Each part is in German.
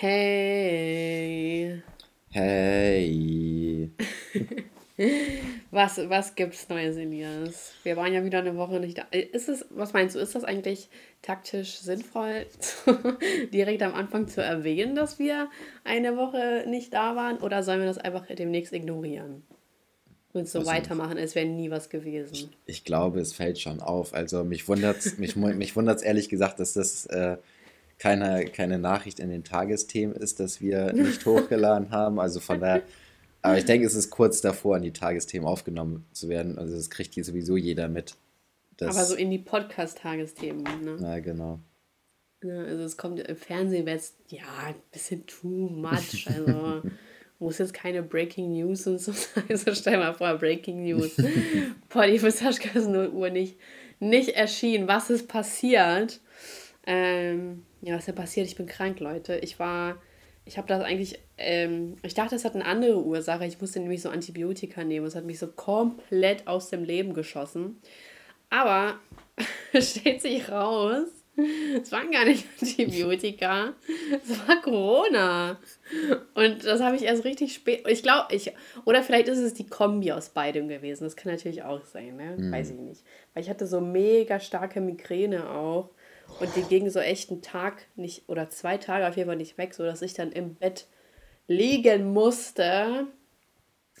Hey. Hey. Was, was gibt's Neues, Elias? Wir waren ja wieder eine Woche nicht da. Ist es, was meinst du, ist das eigentlich taktisch sinnvoll, direkt am Anfang zu erwähnen, dass wir eine Woche nicht da waren? Oder sollen wir das einfach demnächst ignorieren? Und so also, weitermachen, als wäre nie was gewesen. Ich, ich, glaube, es fällt schon auf. Also mich wundert es mich, mich wundert's ehrlich gesagt, dass das äh, keine, keine Nachricht in den Tagesthemen ist, dass wir nicht hochgeladen haben. Also von daher aber ich denke, es ist kurz davor, an die Tagesthemen aufgenommen zu werden. Also das kriegt hier sowieso jeder mit. Aber so in die Podcast-Tagesthemen, ne? Ja, genau. Ja, also es kommt im Fernsehen, wäre es ja ein bisschen too much. Also muss jetzt keine Breaking News und so sein. Also stell mal vor, Breaking News. Polly Fisaschka ist 0 Uhr nicht, nicht erschienen. Was ist passiert? Ähm, ja, was ist denn passiert? Ich bin krank, Leute. Ich war ich habe das eigentlich, ähm, ich dachte, es hat eine andere Ursache. Ich musste nämlich so Antibiotika nehmen. Es hat mich so komplett aus dem Leben geschossen. Aber stellt sich raus, es waren gar nicht Antibiotika, es war Corona. Und das habe ich erst richtig spät. Ich glaube, ich. Oder vielleicht ist es die Kombi aus beidem gewesen. Das kann natürlich auch sein, ne? Mhm. Weiß ich nicht. Weil ich hatte so mega starke Migräne auch. Und die ging so echt einen Tag nicht, oder zwei Tage auf jeden Fall nicht weg, sodass ich dann im Bett liegen musste,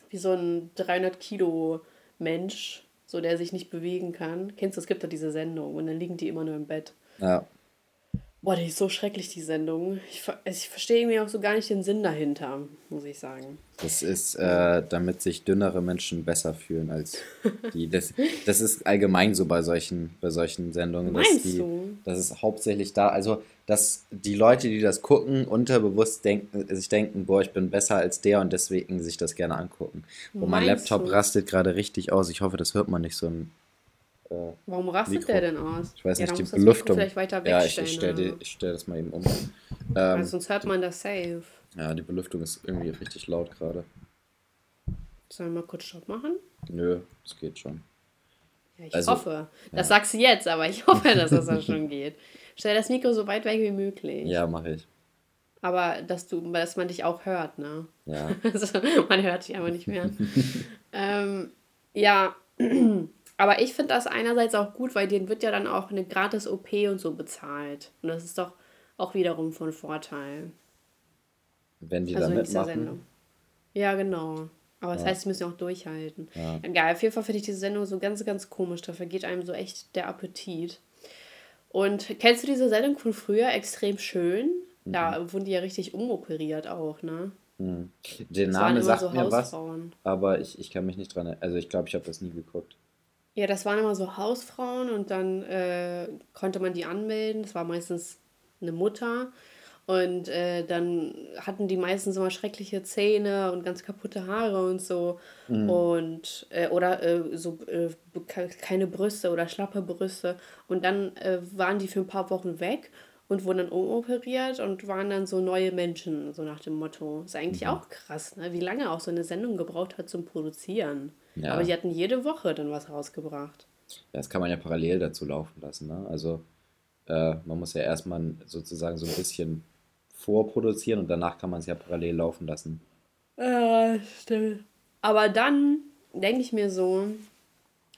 wie so ein 300 Kilo Mensch, so der sich nicht bewegen kann. Kennst du, es gibt da diese Sendung und dann liegen die immer nur im Bett. Ja. Boah, die ist so schrecklich, die Sendung. Ich, also ich verstehe irgendwie auch so gar nicht den Sinn dahinter, muss ich sagen. Das ist, äh, damit sich dünnere Menschen besser fühlen als die. Das, das ist allgemein so bei solchen, bei solchen Sendungen. Meinst die, du? Das ist hauptsächlich da, also dass die Leute, die das gucken, unterbewusst denken, sich denken, boah, ich bin besser als der und deswegen sich das gerne angucken. Und mein Laptop du? rastet gerade richtig aus. Ich hoffe, das hört man nicht so ein äh, Warum rastet Mikro. der denn aus? Ich weiß ja, nicht, die Belüftung. Vielleicht weiter ja, ich, ich stelle stell das mal eben um. Ähm, sonst hört man das safe. Ja, die Belüftung ist irgendwie richtig laut gerade. Sollen wir mal kurz Stopp machen? Nö, es geht schon. Ja, ich also, hoffe. Das ja. sagst du jetzt, aber ich hoffe, dass das auch schon geht. Stell das Mikro so weit weg wie möglich. Ja, mache ich. Aber dass du, dass man dich auch hört, ne? Ja. also, man hört dich einfach nicht mehr. ähm, ja. Aber ich finde das einerseits auch gut, weil denen wird ja dann auch eine gratis OP und so bezahlt. Und das ist doch auch wiederum von Vorteil. Wenn die also da mitmachen. Ja, genau. Aber das ja. heißt, sie müssen auch durchhalten. Ja. Egal, auf jeden Fall finde ich diese Sendung so ganz, ganz komisch. Da vergeht einem so echt der Appetit. Und kennst du diese Sendung von früher? Extrem schön. Mhm. Da wurden die ja richtig umoperiert auch, ne? Mhm. Der Name sagt so mir was, aber ich, ich kann mich nicht dran Also ich glaube, ich habe das nie geguckt. Ja, das waren immer so Hausfrauen und dann äh, konnte man die anmelden. Das war meistens eine Mutter. Und äh, dann hatten die meistens immer schreckliche Zähne und ganz kaputte Haare und so. Mhm. Und, äh, oder äh, so äh, keine Brüste oder schlappe Brüste. Und dann äh, waren die für ein paar Wochen weg und wurden dann umoperiert und waren dann so neue Menschen, so nach dem Motto. Ist eigentlich mhm. auch krass, ne? wie lange auch so eine Sendung gebraucht hat zum Produzieren. Ja. Aber die hatten jede Woche dann was rausgebracht. Ja, das kann man ja parallel dazu laufen lassen. Ne? Also äh, man muss ja erstmal sozusagen so ein bisschen vorproduzieren und danach kann man es ja parallel laufen lassen. Ja, stimmt. Aber dann denke ich mir so,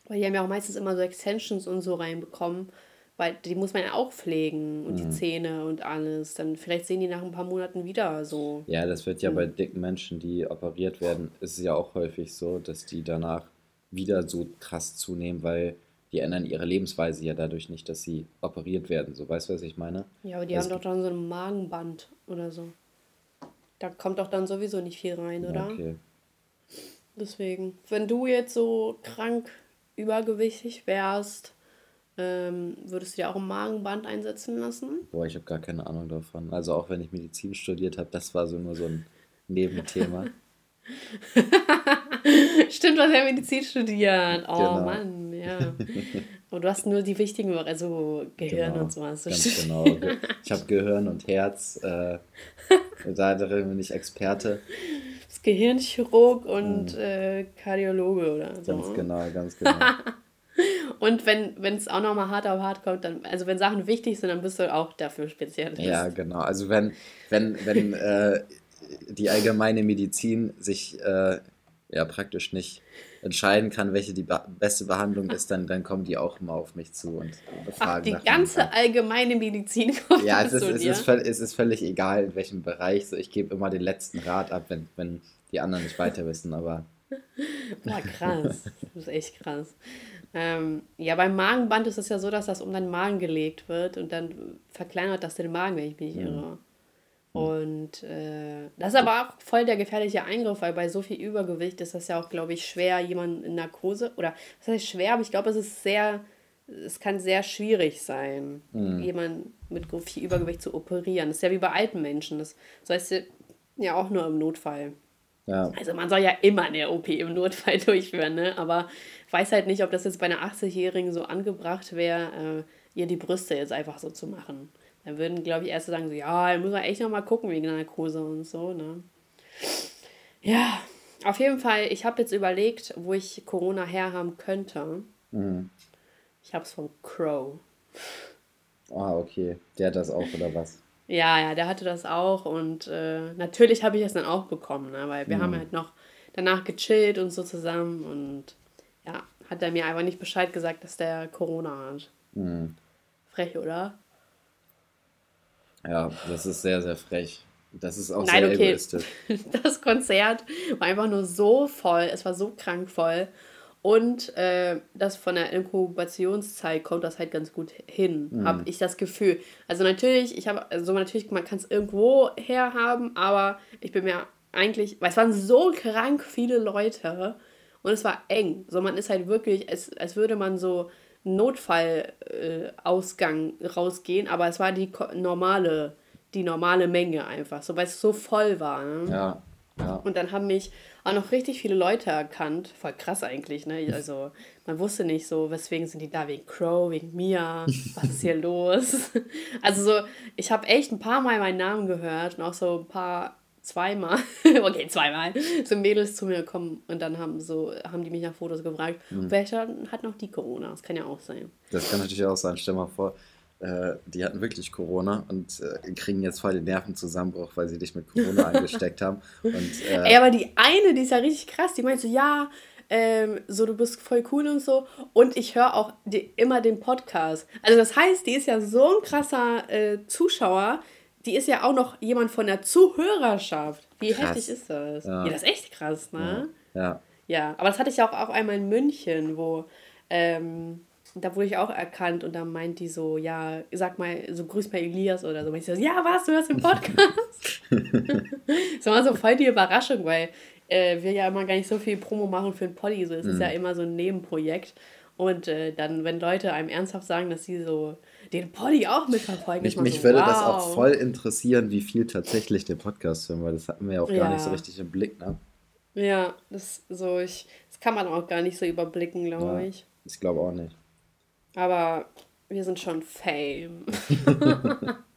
weil die haben ja auch meistens immer so Extensions und so reinbekommen, weil die muss man ja auch pflegen und mhm. die Zähne und alles. Dann vielleicht sehen die nach ein paar Monaten wieder so. Ja, das wird ja mhm. bei dicken Menschen, die operiert werden, ist es ja auch häufig so, dass die danach wieder so krass zunehmen, weil die ändern ihre Lebensweise ja dadurch nicht, dass sie operiert werden. So, weißt du, was ich meine? Ja, aber die das haben doch dann so ein Magenband oder so. Da kommt doch dann sowieso nicht viel rein, oder? Okay. Deswegen, wenn du jetzt so krank übergewichtig wärst, ähm, würdest du dir auch ein Magenband einsetzen lassen? Boah, ich habe gar keine Ahnung davon. Also auch wenn ich Medizin studiert habe, das war so nur so ein Nebenthema. Stimmt, du hast ja Medizin studiert. Oh genau. Mann, ja. Und du hast nur die wichtigen, also Gehirn genau, und sowas. Ganz genau. Ich habe Gehirn und Herz. Äh, da bin ich Experte. Das Gehirnchirurg und mhm. äh, Kardiologe oder so. Ganz genau, ganz genau. Und wenn es auch nochmal hart auf hart kommt, dann, also wenn Sachen wichtig sind, dann bist du auch dafür speziell. Ja, genau. Also wenn, wenn, wenn äh, die allgemeine Medizin sich äh, ja praktisch nicht entscheiden kann, welche die beste Behandlung ist, dann, dann kommen die auch immer auf mich zu und befragen. Ach, die ganze allgemeine Medizin kommt Ja, es ist, es, ist völlig, es ist völlig egal, in welchem Bereich. So, ich gebe immer den letzten Rat ab, wenn, wenn die anderen nicht weiter wissen, aber. Boah, krass. Das ist echt krass. Ähm, ja, beim Magenband ist es ja so, dass das um deinen Magen gelegt wird und dann verkleinert das den Magen, wenn ich mich nicht irre. Mhm. Und äh, das ist aber auch voll der gefährliche Eingriff, weil bei so viel Übergewicht ist das ja auch, glaube ich, schwer, jemanden in Narkose, oder was heißt schwer, aber ich glaube, es ist sehr, es kann sehr schwierig sein, mhm. jemanden mit viel Übergewicht zu operieren. Das ist ja wie bei alten Menschen. Das, das heißt ja auch nur im Notfall. Ja. Also man soll ja immer eine OP im Notfall durchführen, ne? aber weiß halt nicht, ob das jetzt bei einer 80-Jährigen so angebracht wäre, äh, ihr die Brüste jetzt einfach so zu machen. Dann würden, glaube ich, Ärzte sagen so, ja, da muss man echt noch mal gucken wegen der Narkose und so, ne? Ja, auf jeden Fall, ich habe jetzt überlegt, wo ich Corona herhaben könnte. Mhm. Ich habe es von Crow. Ah, okay. Der hat das auch, oder was? Ja, ja, der hatte das auch und äh, natürlich habe ich es dann auch bekommen, ne? weil wir mhm. haben halt noch danach gechillt und so zusammen und ja, hat er mir einfach nicht Bescheid gesagt, dass der Corona hat. Mhm. Frech, oder? Ja, das ist sehr, sehr frech. Das ist auch Nein, sehr okay. egoistisch. Das Konzert war einfach nur so voll, es war so krank voll. Und äh, das von der Inkubationszeit kommt das halt ganz gut hin, mhm. habe ich das Gefühl. Also natürlich, ich habe, also natürlich, man kann es irgendwo herhaben, aber ich bin mir eigentlich, weil es waren so krank viele Leute und es war eng. So, man ist halt wirklich, als, als würde man so Notfallausgang äh, rausgehen, aber es war die normale, die normale Menge einfach, so weil es so voll war. Ne? Ja, ja. Und dann haben mich auch noch richtig viele Leute erkannt. Voll krass eigentlich, ne? Also man wusste nicht so, weswegen sind die da, wegen Crow, wegen Mia, was ist hier los? Also so, ich habe echt ein paar Mal meinen Namen gehört und auch so ein paar zweimal, okay, zweimal, sind Mädels zu mir gekommen und dann haben so, haben die mich nach Fotos gefragt, mhm. welcher hat noch die Corona? Das kann ja auch sein. Das kann natürlich auch sein. Stell mal vor, äh, die hatten wirklich Corona und äh, kriegen jetzt voll den Nervenzusammenbruch, weil sie dich mit Corona angesteckt haben. Und, äh, Ey, aber die eine, die ist ja richtig krass, die meint so, ja, ähm, so du bist voll cool und so. Und ich höre auch die, immer den Podcast. Also das heißt, die ist ja so ein krasser äh, Zuschauer, die ist ja auch noch jemand von der Zuhörerschaft. Wie krass. heftig ist das? Ja. ja. das ist echt krass, ne? Ja. ja. Ja, aber das hatte ich auch, auch einmal in München, wo ähm, da wurde ich auch erkannt und da meint die so, ja, sag mal, so grüß mal Elias oder so. Und ich so, ja, was, du hörst den Podcast? das war so voll die Überraschung, weil äh, wir ja immer gar nicht so viel Promo machen für ein Poddy. So, es mhm. ist ja immer so ein Nebenprojekt. Und äh, dann, wenn Leute einem ernsthaft sagen, dass sie so den Poddy auch mitverfolgen. Mich, mich so, würde wow. das auch voll interessieren, wie viel tatsächlich den Podcast hören, weil das hatten wir ja auch ja. gar nicht so richtig im Blick, ne? Ja, das so ich, das kann man auch gar nicht so überblicken, glaube ja, ich. Ich glaube auch nicht. Aber wir sind schon Fame.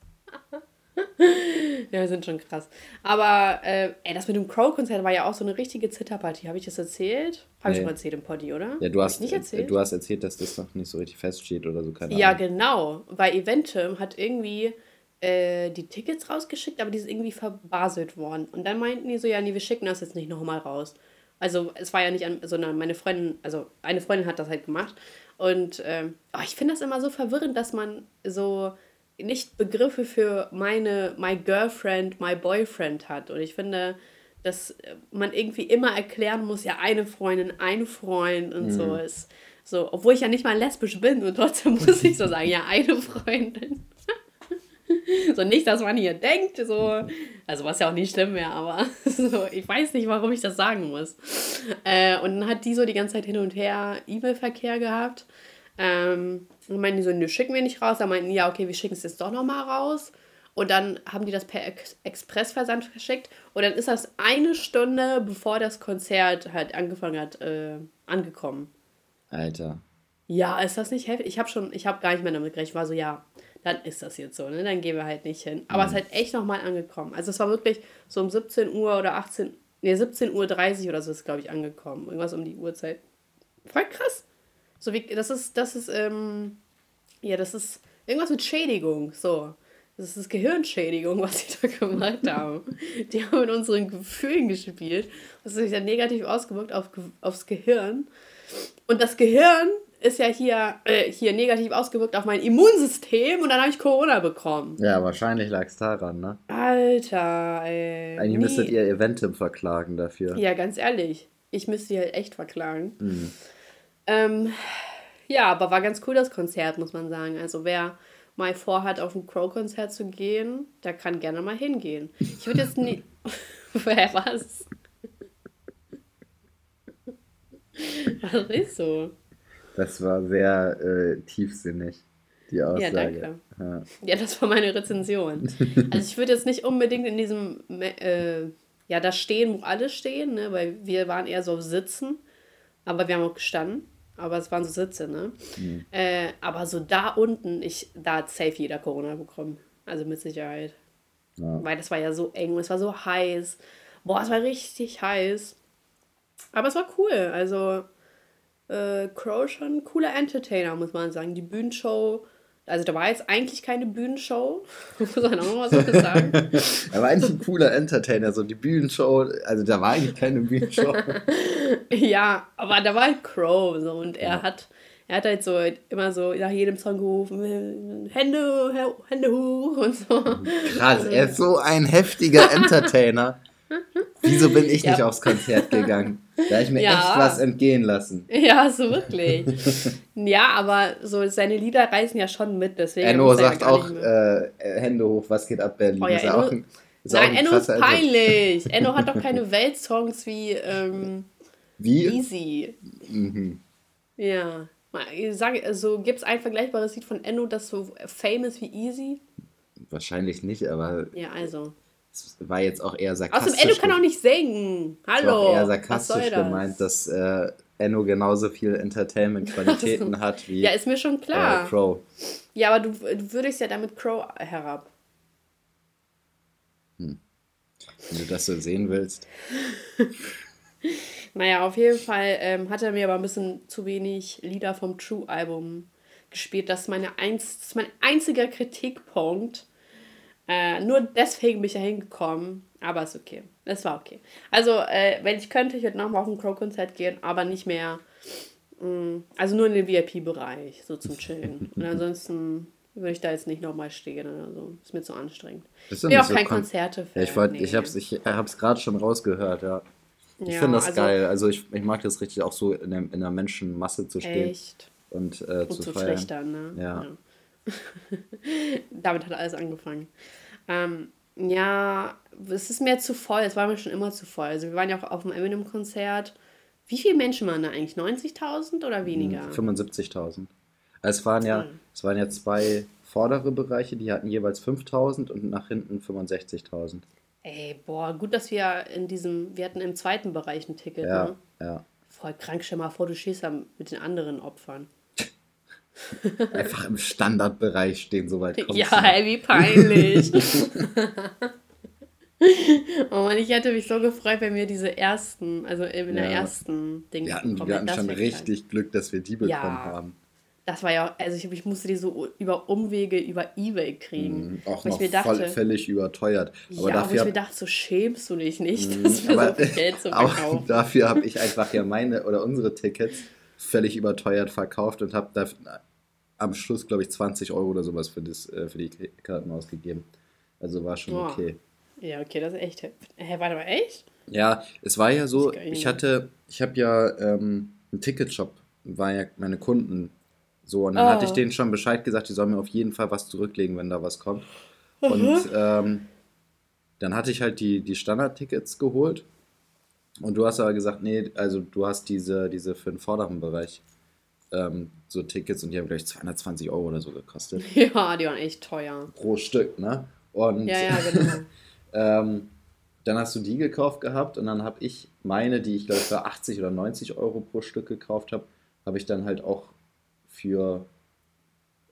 ja, wir sind schon krass. Aber äh, ey, das mit dem Crow-Konzert war ja auch so eine richtige Zitterpartie. Habe ich das erzählt? Habe nee. ich schon erzählt im Poddy, oder? Ja, du hast, nicht erzählt? du hast erzählt, dass das noch nicht so richtig feststeht oder so. Keine ja, Ahnung. genau. Weil Eventim hat irgendwie äh, die Tickets rausgeschickt, aber die sind irgendwie verbaselt worden. Und dann meinten die so, ja, nee, wir schicken das jetzt nicht nochmal raus. Also es war ja nicht an, sondern meine Freundin, also eine Freundin hat das halt gemacht. Und ähm, oh, ich finde das immer so verwirrend, dass man so nicht Begriffe für meine, my girlfriend, my boyfriend hat. Und ich finde, dass man irgendwie immer erklären muss, ja, eine Freundin, ein Freund und mhm. so ist. So, obwohl ich ja nicht mal lesbisch bin und trotzdem muss ich so sagen, ja, eine Freundin. so nicht, dass man hier denkt, so, also was ja auch nicht schlimm wäre, aber so, ich weiß nicht, warum ich das sagen muss. Äh, und dann hat die so die ganze Zeit hin und her E-Mail-Verkehr gehabt. Ähm, und meinten die so, nö, schicken wir nicht raus. Dann meinten die, ja, okay, wir schicken es jetzt doch nochmal raus. Und dann haben die das per Ex Expressversand verschickt. Und dann ist das eine Stunde, bevor das Konzert halt angefangen hat, äh, angekommen. Alter. Ja, ist das nicht heftig? Ich habe schon, ich habe gar nicht mehr damit gerechnet. Ich war so, ja, dann ist das jetzt so, ne? Dann gehen wir halt nicht hin. Aber mhm. es ist halt echt nochmal angekommen. Also es war wirklich so um 17 Uhr oder 18, ne, 17.30 Uhr oder so ist, glaube ich, angekommen. Irgendwas um die Uhrzeit. Voll krass. So wie, das ist, das ist, ähm, ja, das ist irgendwas mit Schädigung, so. Das ist Gehirnschädigung, was sie da gemacht haben. Die haben mit unseren Gefühlen gespielt. Das ist sich dann negativ ausgewirkt auf, aufs Gehirn. Und das Gehirn ist ja hier, äh, hier negativ ausgewirkt auf mein Immunsystem und dann habe ich Corona bekommen. Ja, wahrscheinlich lag es daran, ne? Alter, ey. Eigentlich nee. müsstet ihr Eventim verklagen dafür. Ja, ganz ehrlich. Ich müsste sie halt echt verklagen. Mhm. Ähm, ja, aber war ganz cool das Konzert, muss man sagen. Also wer mal vorhat, auf ein Crow-Konzert zu gehen, der kann gerne mal hingehen. Ich würde jetzt nie. Wer was? Was ist so? Das war sehr äh, tiefsinnig, die Aussage. Ja, danke. Ja. ja. das war meine Rezension. Also ich würde jetzt nicht unbedingt in diesem, äh, ja, da stehen, wo alle stehen, ne? weil wir waren eher so auf Sitzen, aber wir haben auch gestanden. Aber es waren so Sitze, ne? Mhm. Äh, aber so da unten, ich, da hat safe jeder Corona bekommen. Also mit Sicherheit. Ja. Weil das war ja so eng und es war so heiß. Boah, es war richtig heiß. Aber es war cool. Also, äh, Crow schon ein cooler Entertainer, muss man sagen. Die Bühnenshow also da war jetzt eigentlich keine Bühnenshow, muss man auch mal so sagen. er war eigentlich ein cooler Entertainer, so die Bühnenshow, also da war eigentlich keine Bühnenshow. ja, aber da war halt Crow so und er ja. hat er hat halt so immer so nach jedem Song gerufen, Hände, Hände hoch und so. Krass, er ist so ein heftiger Entertainer. Wieso bin ich ja. nicht aufs Konzert gegangen? Da habe ich mir ja. echt was entgehen lassen. Ja, so wirklich. ja, aber so seine Lieder reißen ja schon mit, deswegen. Enno sagt auch äh, Hände hoch, was geht ab Berlin? Oh, ja, ist Enno, auch ein, ist nein, Enno ist peinlich. Enno hat doch keine Weltsongs wie, ähm, wie? Easy. Mhm. Ja. Sag, also, Gibt es ein vergleichbares Lied von Enno, das so famous wie Easy? Wahrscheinlich nicht, aber. Ja, also. Das war jetzt auch eher sarkastisch. Außerdem, Enno kann auch nicht singen. Hallo. Das war eher sarkastisch das? gemeint, dass äh, Enno genauso viel Entertainment-Qualitäten hat wie. Ja, ist mir schon klar. Äh, Crow. Ja, aber du, du würdest ja damit Crow herab. Hm. Wenn du das so sehen willst. naja, auf jeden Fall ähm, hat er mir aber ein bisschen zu wenig Lieder vom True-Album gespielt. Das ist, meine einz das ist mein einziger Kritikpunkt äh, nur deswegen bin ich da hingekommen, aber ist okay. Es war okay. Also, äh, wenn ich könnte, ich würde nochmal auf ein Crow-Konzert gehen, aber nicht mehr. Mh, mm, also nur in den VIP-Bereich, so zum Chillen. Und ansonsten würde ich da jetzt nicht nochmal stehen oder so. Ist mir zu anstrengend. Ich bin auch so kein konzerte -Fan. Ich, wollt, nee. ich habe es ich hab's gerade schon rausgehört, ja. Ich ja, finde das also, geil. Also ich, ich mag das richtig auch so in der, in der Menschenmasse zu stehen. Echt? Und, äh, und zu, zu feiern. Schlechtern, ne? ja. ja. Damit hat alles angefangen. Ähm, ja, es ist mir zu voll. Es war mir schon immer zu voll. Also wir waren ja auch auf dem Eminem-Konzert. Wie viele Menschen waren da eigentlich? 90.000 oder weniger? 75.000. Hm, es waren ja, es waren ja zwei vordere Bereiche, die hatten jeweils 5.000 und nach hinten 65.000. Ey, boah, gut, dass wir in diesem, wir hatten im zweiten Bereich ein Ticket, ja, ne? Ja. Voll krank, stell mal vor, du schießt da mit den anderen Opfern. Einfach im Standardbereich stehen, soweit kommt Ja, ey, wie peinlich. oh Mann, ich hätte mich so gefreut, wenn wir diese ersten, also in ja. der ersten Ding Wir hatten, wir hatten schon richtig. Glück, dass wir die bekommen ja. haben. Das war ja, also ich, ich, musste die so über Umwege über Ebay kriegen. Mm, auch noch dachte, völlig überteuert. Aber ja, dafür wo ich mir dachte, so schämst du dich nicht, mm, das für aber, so viel Geld zu verkaufen. Auch dafür habe ich einfach ja meine oder unsere Tickets völlig überteuert verkauft und habe da am Schluss, glaube ich, 20 Euro oder sowas für, das, äh, für die Karten ausgegeben. Also war schon oh. okay. Ja, okay, das ist echt. Hä, warte mal, echt? Ja, es war ja so, ich hatte, ich habe ja ähm, einen Ticketshop, war ja meine Kunden so. Und dann oh. hatte ich denen schon Bescheid gesagt, die sollen mir auf jeden Fall was zurücklegen, wenn da was kommt. Mhm. Und ähm, dann hatte ich halt die, die Standard-Tickets geholt. Und du hast aber gesagt, nee, also du hast diese, diese für den vorderen Bereich ähm, so Tickets und die haben gleich 220 Euro oder so gekostet. Ja, die waren echt teuer. Pro Stück, ne? Und ja, ja, genau. ähm, dann hast du die gekauft gehabt und dann habe ich meine, die ich glaube für 80 oder 90 Euro pro Stück gekauft habe, habe ich dann halt auch für,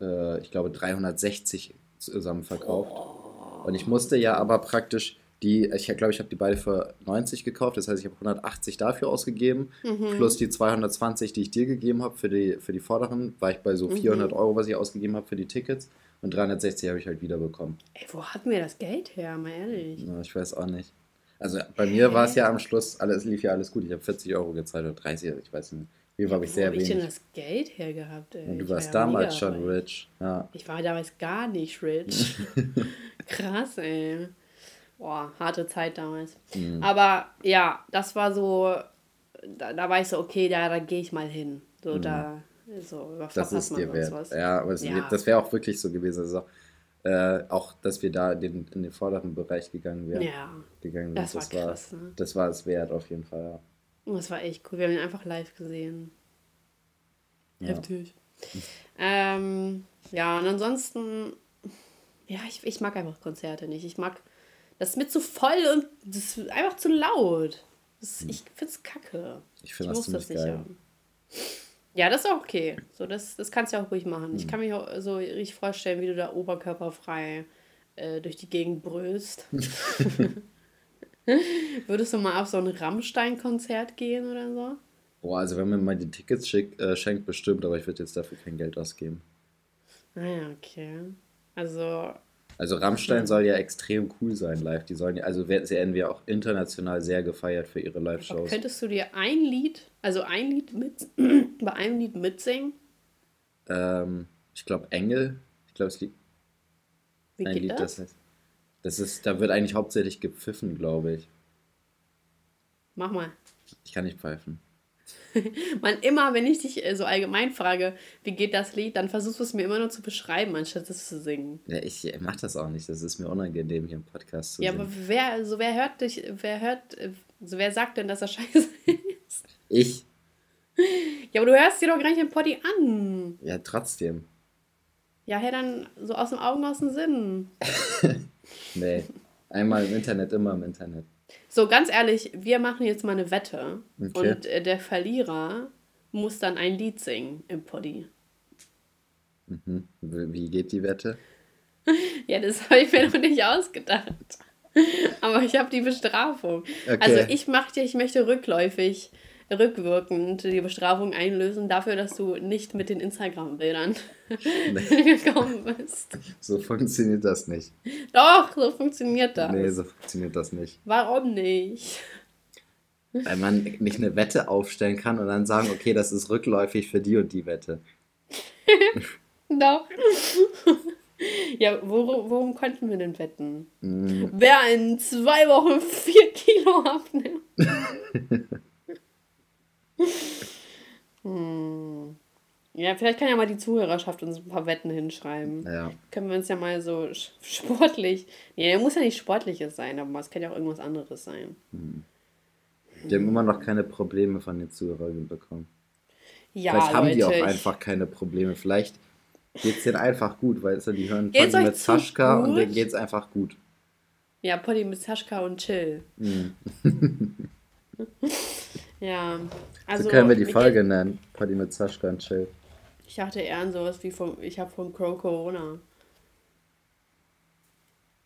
äh, ich glaube, 360 zusammen verkauft. Oh. Und ich musste ja aber praktisch Die, ich glaube, ich habe die beide für 90 gekauft. Das heißt, ich habe 180 dafür ausgegeben. Mhm. Plus die 220, die ich dir gegeben habe für die, für die vorderen, war ich bei so 400 mhm. Euro, was ich ausgegeben habe für die Tickets. Und 360 habe ich halt wieder bekommen. Ey, wo hatten wir das Geld her, mal ehrlich? Ja, ich weiß auch nicht. Also bei mir war es ja am Schluss, alles lief ja alles gut. Ich habe 40 Euro gezahlt oder 30, ich weiß nicht. Hier war ich sehr wenig. Wo habe ich denn das Geld hergehabt, ey? Und du ich warst war damals schon rich. Ja. Ich war damals gar nicht rich. Krass, ey. Boah, harte Zeit damals. Mhm. Aber ja, das war so, da, da war ich so, okay, da, da gehe ich mal hin. So, mhm. da, so, das ist dir wert. Was. Ja, aber es, ja. das wäre auch wirklich so gewesen. Also, äh, auch, dass wir da in den, in den vorderen Bereich gegangen wären. Ja, gegangen das, das war krass. ne? Das war es wert auf jeden Fall, ja. Das war echt cool. Wir haben ihn einfach live gesehen. Ja. Heftig. ähm, ja, und ansonsten, ja, ich, ich mag einfach Konzerte nicht. Ich mag, das ist mir zu voll und das ist einfach zu laut. Das, hm. Ich find's kacke. Ich finde das ziemlich das geil. Haben. Ja, das ist auch okay. So, das, das kannst du auch ruhig machen. Mhm. Ich hm. kann mich auch so richtig vorstellen, wie du da oberkörperfrei äh, durch die Gegend brüllst. Würdest du mal auf so ein Rammstein-Konzert gehen oder so? Boah, also wenn man mal die Tickets schick, äh, schenkt, bestimmt, aber ich würde jetzt dafür kein Geld ausgeben. Naja, ah okay. Also also Rammstein soll ja extrem cool sein live. Die sollen ja, also werden wir auch international sehr gefeiert für ihre Live-Shows. Könntest du dir ein Lied, also ein Lied mit, bei einem Lied mitsingen? Ähm, ich glaube Engel. Ich glaube es liegt. Wie ein geht Lied, das? das heißt. Das ist, da wird eigentlich hauptsächlich gepfiffen, glaube ich. Mach mal. Ich kann nicht pfeifen. Man, immer, wenn ich dich äh, so allgemein frage, wie geht das Lied, dann versuchst du es mir immer nur zu beschreiben, anstatt es zu singen. Ja, ich mach das auch nicht. Das ist mir unangenehm, hier im Podcast zu Ja, singen. aber wer, also wer hört dich, wer hört, also wer sagt denn, dass er scheiße ist? Ich. Ja, aber du hörst dir doch gar nicht den Poddy an. Ja, trotzdem. Ja, hey, dann so aus dem Augen, aus dem Sinn. nee. Einmal im Internet, immer im Internet. So, ganz ehrlich, wir machen jetzt mal eine Wette. Okay. Und äh, der Verlierer muss dann ein Lied singen im Poddy. Mhm. Wie geht die Wette? ja, das habe ich mir noch nicht ausgedacht. Aber ich habe die Bestrafung. Okay. Also ich mache dir, ich möchte rückläufig rückwirkend die Bestrafung einlösen dafür, dass du nicht mit den Instagram-Bildern nee. gekommen bist. So funktioniert das nicht. Doch, so funktioniert das. Nee, so funktioniert das nicht. Warum nicht? Weil man nicht eine Wette aufstellen kann und dann sagen, okay, das ist rückläufig für die und die Wette. Doch. Ja, worum, worum konnten wir denn wetten? Mm. Wer in zwei Wochen vier Kilo abnimmt. hm. Ja, vielleicht kann ja mal die Zuhörerschaft uns ein paar Wetten hinschreiben. Ja. Können wir uns ja mal so sportlich. Nee, muss ja nicht sportliches sein, aber es kann ja auch irgendwas anderes sein. Hm. Die haben immer noch keine Probleme von den Zuhörern bekommen. Ja, Vielleicht haben Leute, die auch einfach keine Probleme. Vielleicht geht es denen einfach gut, weil die hören Poddy mit Saschka und denen geht es einfach gut. Ja, Poddy mit Saschka und Chill. Mhm. Ja. Also, so können wir die Folge nennen. Party mit Sascha und Chill. Ich dachte eher an sowas wie vom, ich habe vom Crow Corona.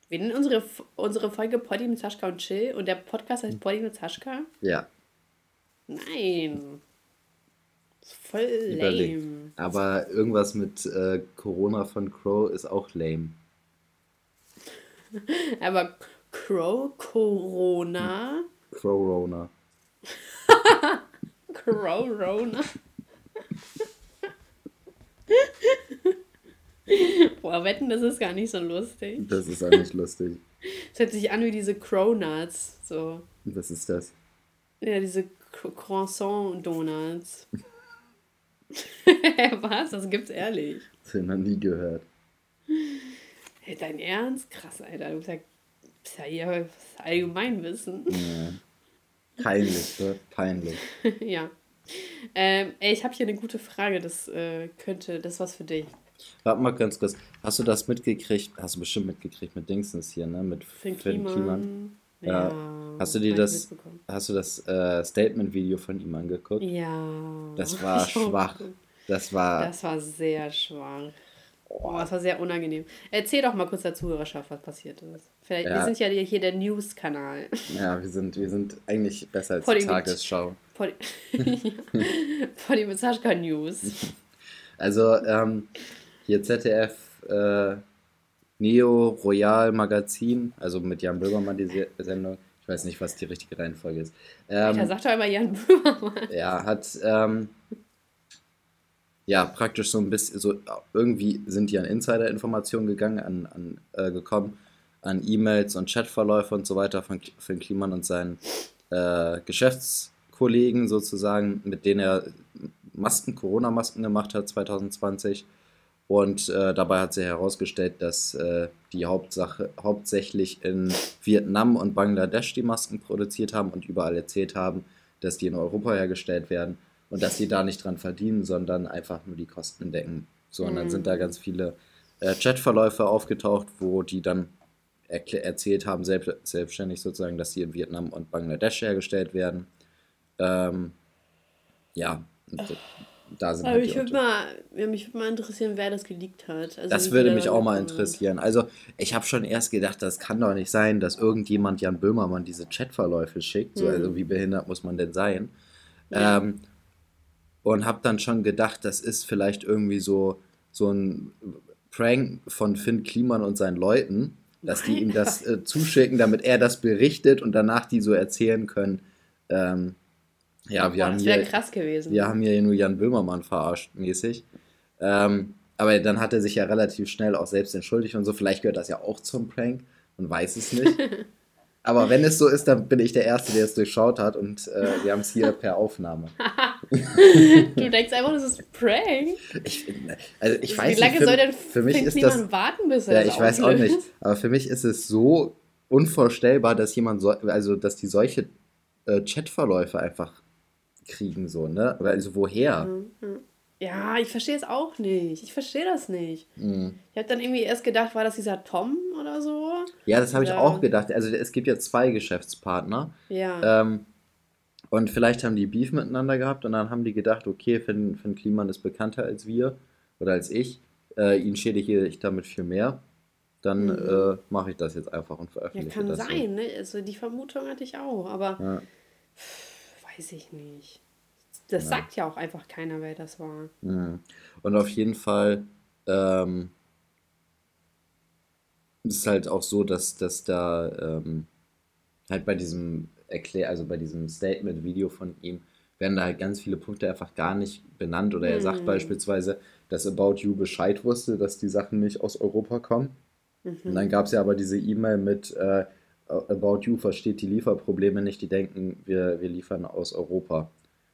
Wir nennen unsere, unsere Folge Poddy mit Sascha und Chill und der Podcast heißt Poddy mit Sascha? Ja. Nein. voll Überleg. lame. Aber irgendwas mit äh, Corona von Crow ist auch lame. Aber Crow Corona? Corona. Corona. Boah, wetten, das ist gar nicht so lustig. Das ist auch nicht lustig. Es hört sich an wie diese Cronuts. So. Was ist das? Ja, diese Croissant-Donuts. Was? Das gibt's ehrlich. Das habe ich noch nie gehört. Hey, dein Ernst? Krass, Alter. Du bist ja, bist ja hier Allgemeinwissen. Ja. Peinlich, ne? Peinlich. ja. Ähm, ey, ich habe hier eine gute Frage, das äh, könnte, das ist was für dich. Warte mal ganz kurz. Hast du das mitgekriegt? Hast du bestimmt mitgekriegt mit Dingsens hier, ne? Mit Finn Kliman. Ja. ja. Hast du dir das, hast du das äh, Statement-Video von ihm angeguckt? Ja. Das war schwach. Das war. Das war sehr schwach. Oh, das war sehr unangenehm. Erzähl doch mal kurz der Zuhörerschaft, was passiert ist. Vielleicht, ja. Wir sind ja hier der News-Kanal. Ja, wir sind, wir sind eigentlich besser als Poly die Tagesschau. Poly, Poly mit Saschka News. Also, ähm, hier ZDF äh, Neo Royal Magazin, also mit Jan Böhmermann die Sendung. Ich weiß nicht, was die richtige Reihenfolge ist. Ähm, Alter, sagt doch immer Jan Böhmermann. Ja, hat ähm, ja praktisch so ein bisschen, so irgendwie sind die an Insider-Informationen gegangen, an, an äh, gekommen, an E-Mails und Chatverläufe und so weiter von Finn Kliman und seinen äh, Geschäftskollegen sozusagen, mit denen er Masken, Corona-Masken gemacht hat 2020 und äh, dabei hat sich herausgestellt, dass äh, die Hauptsache, hauptsächlich in Vietnam und Bangladesch die Masken produziert haben und überall erzählt haben, dass die in Europa hergestellt werden und dass sie da nicht dran verdienen, sondern einfach nur die Kosten decken. So, und dann mhm. sind da ganz viele äh, Chatverläufe aufgetaucht, wo die dann erzählt haben, selbst selbstständig sozusagen, dass sie in Vietnam und Bangladesch hergestellt werden. Ähm, ja, da sind Aber halt mich würde mal, ja, mich würde mal interessieren, wer das geleakt hat. Also das würde mich auch mal interessieren. Also ich habe schon erst gedacht, das kann doch nicht sein, dass irgendjemand Jan Böhmermann diese Chatverläufe schickt. So, Also mhm. wie behindert muss man denn sein? Ja. Ähm, und habe dann schon gedacht, das ist vielleicht irgendwie so, so ein Prank von Finn Kliman und seinen Leuten, dass die ihm das äh, zuschicken, damit er das berichtet und danach die so erzählen können. Ähm, ja, wir Boah, haben das wäre krass gewesen. Wir haben hier nur Jan Böhmermann verarscht, mäßig. Ähm, aber dann hat er sich ja relativ schnell auch selbst entschuldigt und so. Vielleicht gehört das ja auch zum Prank und weiß es nicht. aber wenn es so ist, dann bin ich der Erste, der es durchschaut hat und äh, wir haben es hier per Aufnahme. du denkst einfach, das ist Prank? Ich, also ich weiß Wie lange nicht, für, soll denn für mich ist das, warten, bis er Ja, ich weiß auch nicht. Aber für mich ist es so unvorstellbar, dass jemand so, also dass die solche äh, Chatverläufe einfach kriegen, so, ne? Also woher? Mhm, mhm. Ja, ich verstehe es auch nicht. Ich verstehe das nicht. Mhm. Ich habe dann irgendwie erst gedacht, war das dieser Tom oder so? Ja, das habe ich auch gedacht. Also es gibt ja zwei Geschäftspartner. Ja. Ähm, und vielleicht haben die Beef miteinander gehabt und dann haben die gedacht, okay, Finn, Finn Kliman ist bekannter als wir oder als ich. Äh, ihn schädige ich damit viel mehr. Dann mhm. äh, mache ich das jetzt einfach und veröffentliche ja, das. Kann sein, so. ne? Also die Vermutung hatte ich auch, aber. Ja weiß ich nicht. Das ja. sagt ja auch einfach keiner, wer das war. Mhm. Und auf jeden Fall ähm, ist es halt auch so, dass, dass da ähm, halt bei diesem Erklär, also bei diesem Statement-Video von ihm, werden da halt ganz viele Punkte einfach gar nicht benannt. Oder er sagt mhm. beispielsweise, dass About You Bescheid wusste, dass die Sachen nicht aus Europa kommen. Mhm. Und dann gab es ja aber diese E-Mail mit, äh, About You versteht die Lieferprobleme nicht, die denken, wir, wir liefern aus Europa.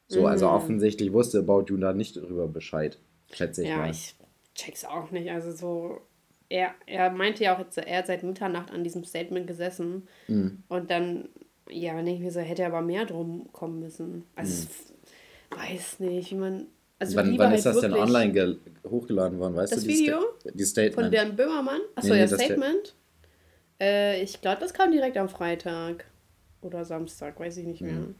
So, mhm. also offensichtlich wusste About You da nicht darüber Bescheid, schätze ich ja, mal. Ja, ich check's auch nicht. Also so, er, er meinte ja auch, jetzt, er hat seit Mitternacht an diesem Statement gesessen mhm. und dann, ja, denke ich mir so, hätte er aber mehr drum kommen müssen. Also, mhm. weiß nicht, wie man. Also wann wann halt ist das denn online hochgeladen worden, weißt das du? Das Video? Die Statement. Von Bernd Böhmermann? Achso, nee, nee, ja, Statement. Äh, ich glaube, das kam direkt am Freitag. Oder Samstag, weiß ich nicht mehr. Mhm.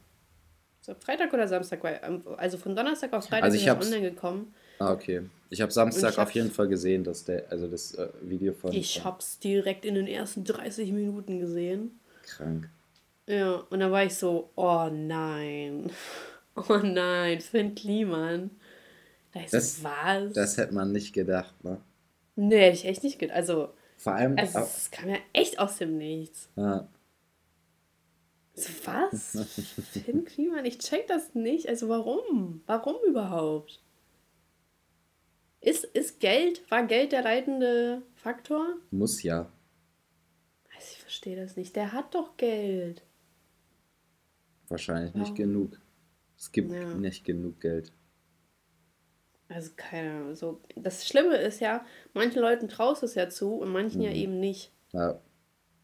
So, Freitag oder Samstag, ähm, also von Donnerstag auf Freitag also ich ist es online gekommen. Ah, okay. Ich habe Samstag ich auf jeden Fall gesehen, dass der, also das äh, Video von. Ich habe es direkt in den ersten 30 Minuten gesehen. Krank. Ja, und dann war ich so, oh nein. Oh nein, Finn Kliman. Da ist das, was? Das hätte man nicht gedacht, ne? Nee, hätte ich echt nicht gedacht. Also, vor allem. Also, es kam ja echt aus dem Nichts. Ja. So, was? Finn Kliman, ich check das nicht. Also warum? Warum überhaupt? Ist, ist Geld, war Geld der leitende Faktor? Muss ja. Also ich verstehe das nicht. Der hat doch Geld. Wahrscheinlich nicht genug. Es gibt ja. nicht genug Geld. Also keine Ahnung. So, das Schlimme ist ja, manchen Leuten traust es ja zu und manchen mhm. ja eben nicht. Ja.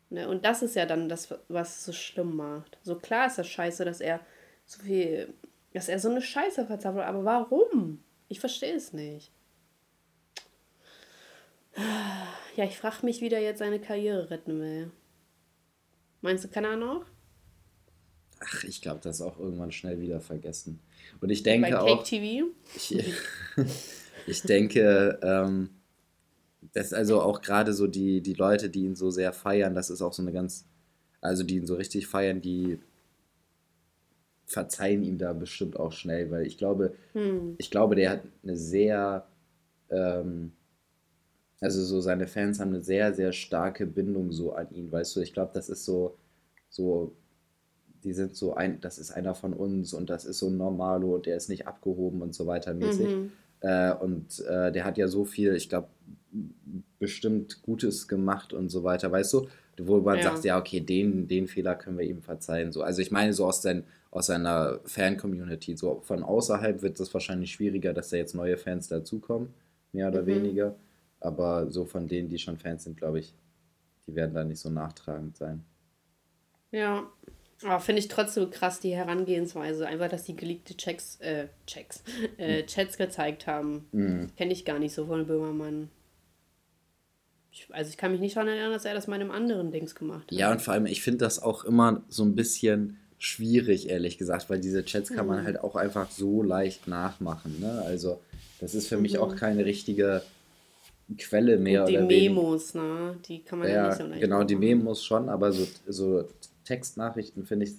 Ne, und das ist ja dann das, was es so schlimm macht. So klar ist das scheiße, dass er so viel, dass er so eine Scheiße verzapft, aber warum? Ich verstehe es nicht. Ja, ich frage mich, wie der jetzt seine Karriere retten will. Meinst du, kann er noch? Ach, ich glaube, das ist auch irgendwann schnell wieder vergessen. Und ich denke Bei Cake auch. TV? Ich, ich denke, ähm, Das ist also auch gerade so die, die Leute, die ihn so sehr feiern, das ist auch so eine ganz, also die ihn so richtig feiern, die verzeihen ihm da bestimmt auch schnell, weil ich glaube, hm. ich glaube, der hat eine sehr, ähm, also so seine Fans haben eine sehr, sehr starke Bindung so an ihn, weißt du, ich glaube, das ist so, so, die sind so ein, das ist einer von uns und das ist so ein Normalo und der ist nicht abgehoben und so weiter mäßig. Mhm. Äh, und äh, der hat ja so viel, ich glaube, bestimmt Gutes gemacht und so weiter, weißt du? Wo man ja. sagt, ja, okay, den, den Fehler können wir ihm verzeihen. So. Also ich meine, so aus, den, aus seiner Fan-Community, so von außerhalb wird es wahrscheinlich schwieriger, dass da jetzt neue Fans dazukommen, mehr oder mhm. weniger. Aber so von denen, die schon Fans sind, glaube ich, die werden da nicht so nachtragend sein. Ja, aber finde ich trotzdem krass, die Herangehensweise. Einfach, dass die geleakte Checks, äh, Checks, äh, hm. Chats gezeigt haben. Mhm. Kenne ich gar nicht so von Böhmermann. Ich, also ich kann mich nicht daran erinnern, dass er das mal in einem anderen Dings gemacht hat. Ja, und vor allem, ich finde das auch immer so ein bisschen schwierig, ehrlich gesagt, weil diese Chats kann man mhm. halt auch einfach so leicht nachmachen. Ne? Also, das ist für mhm. mich auch keine richtige Quelle mehr. Und die Memos, ne? Die kann man ja, ja nicht so leicht Genau, machen. die Memos schon, aber so, so Textnachrichten finde ich,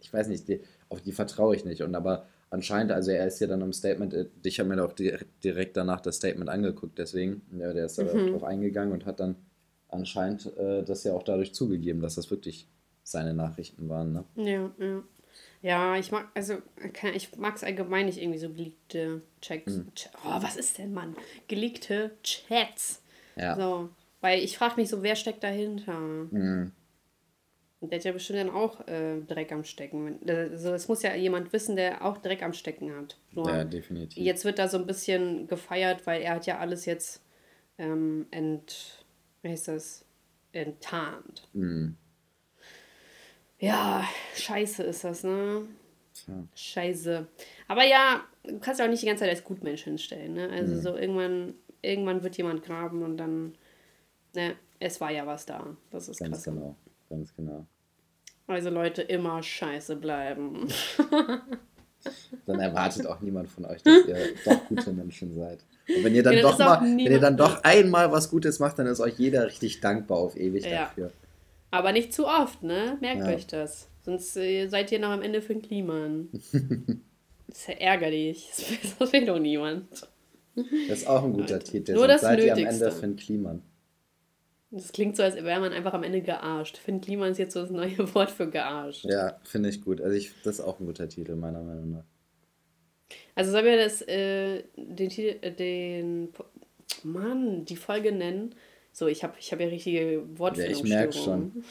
ich weiß nicht, die, auf die vertraue ich nicht. Und aber anscheinend, also er ist ja dann im Statement, äh, ich habe mir auch direkt danach das Statement angeguckt, deswegen, ja, der ist da mhm. drauf eingegangen und hat dann anscheinend äh, das ja auch dadurch zugegeben, dass das wirklich seine Nachrichten waren. Ne? Ja, ja. Ja, ich mag, also, ich mag es allgemein nicht irgendwie so geleakte Checks. Mhm. Oh, was ist denn, Mann? Geleakte Chats. Ja. So, weil ich frage mich so, wer steckt dahinter? Mhm. Und der hat ja bestimmt dann auch äh, Dreck am Stecken. Also es muss ja jemand wissen, der auch Dreck am Stecken hat. Nur ja, definitiv. Jetzt wird da so ein bisschen gefeiert, weil er hat ja alles jetzt ähm, ent, wie heißt das? enttarnt. Mhm. Ja, scheiße ist das, ne? Ja. Scheiße. Aber ja, du kannst ja auch nicht die ganze Zeit als Gutmensch hinstellen, ne? Also mhm. so irgendwann, irgendwann wird jemand graben und dann, ne, es war ja was da. Das ist Ganz krass. Genau. Ganz genau. Also Leute, immer scheiße bleiben. dann erwartet auch niemand von euch, dass ihr doch gute Menschen seid. Und wenn ihr dann, ja, doch mal, wenn ihr dann doch einmal was Gutes macht, dann ist euch jeder richtig dankbar auf ewig ja. dafür. Aber nicht zu oft, ne? Merkt ja. euch das. Sonst äh, seid ihr noch am Ende für den Kliman. das ist ja ärgerlich. Das will doch niemand. Das ist auch ein guter Titel. Nur Sonst das seid Nötigste. ihr am Ende für den Kliman. Das klingt so, als wäre man einfach am Ende gearscht. Finn Kliman ist jetzt so das neue Wort für gearscht. Ja, finde ich gut. Also ich, das ist auch ein guter Titel, meiner Meinung nach. Also sollen wir das, äh, den Titel, äh, den, Mann, die Folge nennen? So, ich habe ich hab ja richtige Wortfindungsstörungen. Ja, ich merke schon.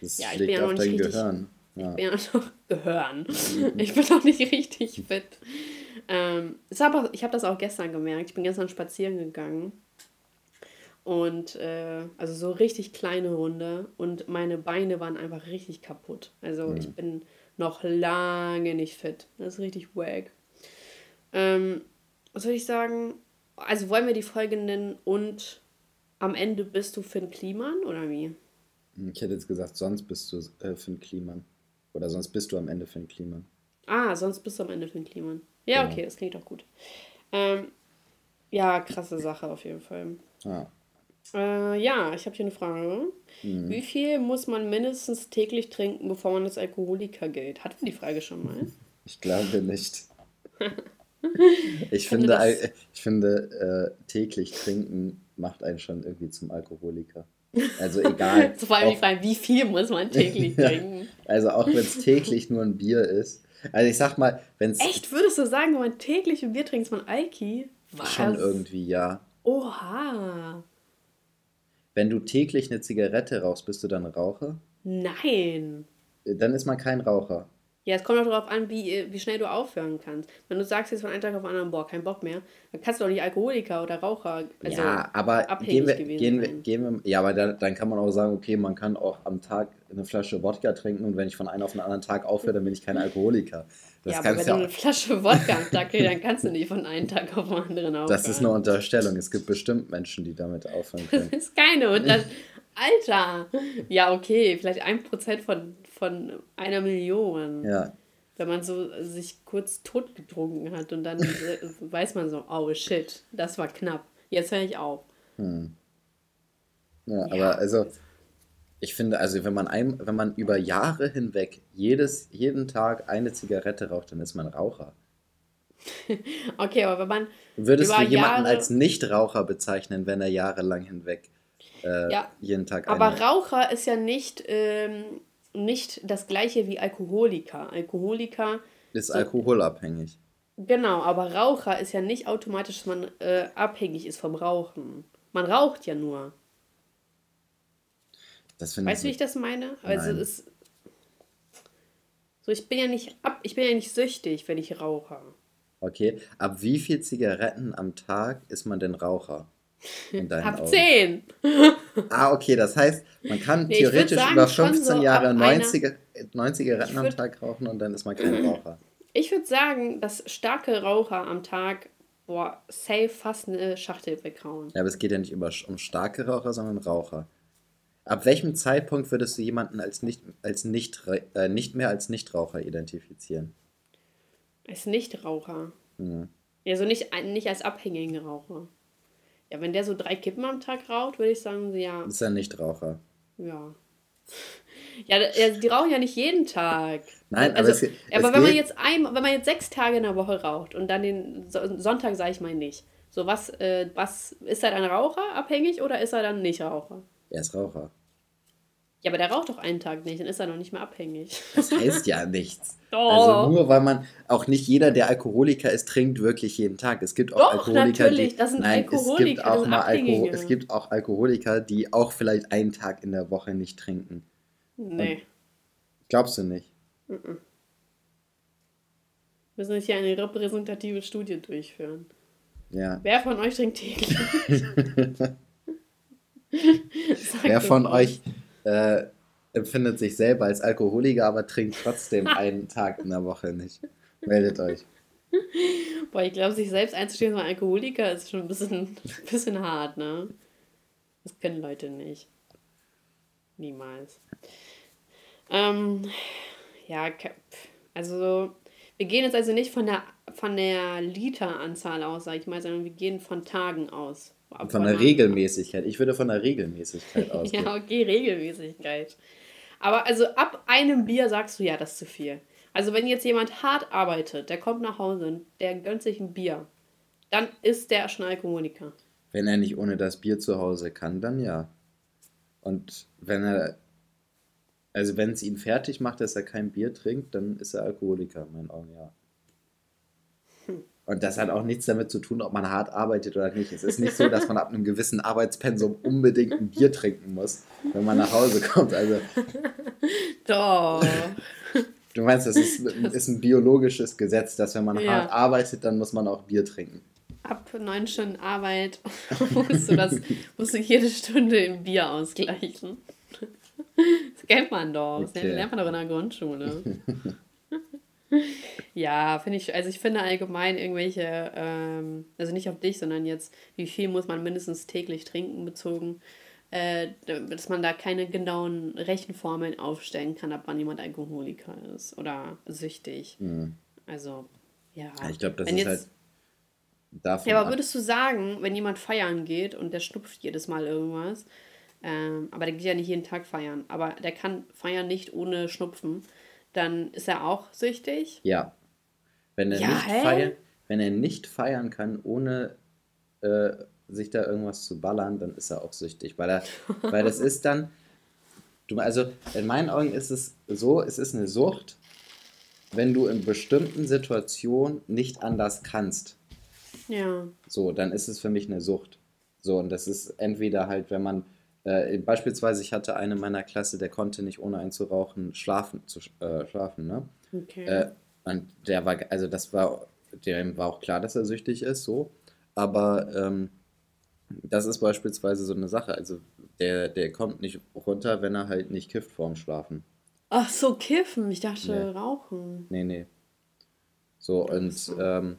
Das ja, ich bin ja noch nicht richtig, Gehirn. Ja. Ich bin ja noch Gehirn. ich bin noch nicht richtig fit. Ähm, aber, ich habe das auch gestern gemerkt. Ich bin gestern spazieren gegangen und äh, also so richtig kleine Hunde und meine Beine waren einfach richtig kaputt. Also mhm. ich bin noch lange nicht fit. Das ist richtig wack. Ähm, was soll ich sagen? Also wollen wir die Folge nennen und am Ende bist du Finn Kliman oder wie? Ich hätte jetzt gesagt, sonst bist du äh, Finn Kliman. Oder sonst bist du am Ende Finn Kliman. Ah, sonst bist du am Ende Finn Kliman. Ja, ja. okay, das klingt doch gut. Ähm, ja, krasse Sache auf jeden Fall. Ah. Äh, ja, ich habe hier eine Frage. Mhm. Wie viel muss man mindestens täglich trinken, bevor man als Alkoholiker gilt? Hatten wir die Frage schon mal? Ich glaube nicht. ich, finde, ich finde, äh, täglich trinken macht einen schon irgendwie zum Alkoholiker. Also egal. Vor allem die Frage, wie viel muss man täglich trinken? also auch wenn es täglich nur ein Bier ist. Also ich sag mal, wenn es. Echt, würdest du sagen, wenn man täglich ein Bier trinkt, ist man Alki? Was? Schon irgendwie, ja. Oha. Wenn du täglich eine Zigarette rauchst, bist du dann Raucher? Nein. Dann ist man kein Raucher. Ja, es kommt auch darauf an, wie, wie schnell du aufhören kannst. Wenn du sagst jetzt von einem Tag auf den anderen, boah, kein Bock mehr, dann kannst du doch nicht Alkoholiker oder Raucher, also ja, aber gehen wir, gehen wir, gehen wir, ja, aber dann, dann kann man auch sagen, okay, man kann auch am Tag eine Flasche Wodka trinken und wenn ich von einem auf den anderen Tag aufhöre, dann bin ich kein Alkoholiker. Das ja, aber wenn ja du eine Flasche Wodka am Tag kriegst, dann kannst du nicht von einem Tag auf den anderen aufhören. Das ist eine Unterstellung. Es gibt bestimmt Menschen, die damit aufhören können. Das ist keine Unterstellung. Alter! Ja, okay, vielleicht ein Prozent von, von einer Million. Ja. Wenn man so sich kurz totgetrunken hat und dann weiß man so, oh shit, das war knapp. Jetzt höre ich auf. Hm. Ja, ja, aber also, ich finde, also wenn man ein, wenn man über Jahre hinweg jedes, jeden Tag eine Zigarette raucht, dann ist man Raucher. okay, aber wenn man. Würdest du jemanden Jahre... als Nichtraucher bezeichnen, wenn er jahrelang hinweg äh, ja, jeden Tag eine... Aber Raucher ist ja nicht, ähm, nicht das gleiche wie Alkoholiker. Alkoholiker. Ist so, alkoholabhängig. Genau, aber Raucher ist ja nicht automatisch, dass man äh, abhängig ist vom Rauchen. Man raucht ja nur. Das weißt du, wie ich das meine? Also ist so ich bin ja nicht ab, ich bin ja nicht süchtig, wenn ich rauche. Okay, ab wie viel Zigaretten am Tag ist man denn Raucher? ab Augen? 10. ah, okay, das heißt, man kann nee, theoretisch sagen, über 15 so Jahre 90, 9 Zigaretten am Tag rauchen und dann ist man kein Raucher. Ich würde sagen, dass starke Raucher am Tag, boah, safe fast eine Schachtel weghauen. Ja, aber es geht ja nicht über, um starke Raucher, sondern Raucher. Ab welchem Zeitpunkt würdest du jemanden als nicht, als nicht, äh, nicht mehr als Nichtraucher identifizieren? Als Nichtraucher? Mhm. Ja, so nicht, nicht als abhängigen Raucher. Ja, wenn der so drei Kippen am Tag raucht, würde ich sagen, ja. Ist er Nichtraucher? Ja. Ja, die rauchen ja nicht jeden Tag. Nein, also, aber, es, es aber wenn man jetzt ein, wenn man jetzt sechs Tage in der Woche raucht und dann den Sonntag sage ich mal nicht. So was, äh, was ist er dann Raucher abhängig oder ist er dann nicht Raucher? Er ist Raucher. Ja, aber der raucht doch einen Tag nicht, dann ist er noch nicht mehr abhängig. Das heißt ja nichts. Doch. Also nur weil man auch nicht jeder, der Alkoholiker ist, trinkt wirklich jeden Tag. Es gibt auch doch, Alkoholiker, natürlich. die das sind nein, Alkoholiker, es gibt auch mal Alko es gibt auch Alkoholiker, die auch vielleicht einen Tag in der Woche nicht trinken. Nee. Und glaubst du nicht? Mm -mm. Wir müssen jetzt hier eine repräsentative Studie durchführen. Ja. Wer von euch trinkt täglich? Wer von euch äh, empfindet sich selber als Alkoholiker, aber trinkt trotzdem einen Tag in der Woche nicht. Meldet euch. Boah, ich glaube, sich selbst einzustehen als Alkoholiker ist schon ein bisschen, ein bisschen hart, ne? Das können Leute nicht. Niemals. Ähm, ja, also wir gehen jetzt also nicht von der, von der Literanzahl aus, sag ich mal, sondern wir gehen von Tagen aus. Von der Regelmäßigkeit. Ich würde von der Regelmäßigkeit ausgehen. ja, okay, Regelmäßigkeit. Aber also ab einem Bier sagst du, ja, das ist zu viel. Also wenn jetzt jemand hart arbeitet, der kommt nach Hause, der gönnt sich ein Bier, dann ist der schon Alkoholiker. Wenn er nicht ohne das Bier zu Hause kann, dann ja. Und wenn er, also wenn es ihn fertig macht, dass er kein Bier trinkt, dann ist er Alkoholiker, in meinen Augen, ja. Und das hat auch nichts damit zu tun, ob man hart arbeitet oder nicht. Es ist nicht so, dass man ab einem gewissen Arbeitspensum unbedingt ein Bier trinken muss, wenn man nach Hause kommt. Also, Doch. Du meinst, das ist, ist ein biologisches Gesetz, dass wenn man ja. hart arbeitet, dann muss man auch Bier trinken. Ab neun Stunden Arbeit musst du, das, musst du jede Stunde im Bier ausgleichen. Das kennt man doch. Das lernt man doch in der Grundschule. Ja, finde ich, also ich finde allgemein irgendwelche, ähm, also nicht auf dich, sondern jetzt, wie viel muss man mindestens täglich trinken bezogen, äh, dass man da keine genauen Rechenformeln aufstellen kann, ob man jemand Alkoholiker ist oder süchtig. Mhm. Also, ja. Ich glaube, das wenn ist jetzt, halt davon. Ja, aber würdest du sagen, wenn jemand feiern geht und der schnupft jedes Mal irgendwas, ähm, aber der geht ja nicht jeden Tag feiern, aber der kann feiern nicht ohne Schnupfen, dann ist er auch süchtig? Ja. Wenn er, ja, nicht, feiern, wenn er nicht feiern kann, ohne äh, sich da irgendwas zu ballern, dann ist er auch süchtig. Weil, er, weil das ist dann, du, also in meinen Augen ist es so, es ist eine Sucht, wenn du in bestimmten Situationen nicht anders kannst. Ja. So, dann ist es für mich eine Sucht. So, und das ist entweder halt, wenn man äh, beispielsweise, ich hatte eine meiner Klasse, der konnte nicht ohne einzurauchen schlafen, zu, äh, schlafen, ne? Okay. Äh, und der war, also das war, dem war auch klar, dass er süchtig ist, so. Aber ähm, das ist beispielsweise so eine Sache. Also der, der kommt nicht runter, wenn er halt nicht kifft vorm Schlafen. Ach so, kiffen. Ich dachte nee. rauchen. Nee, nee. So, und. Ähm,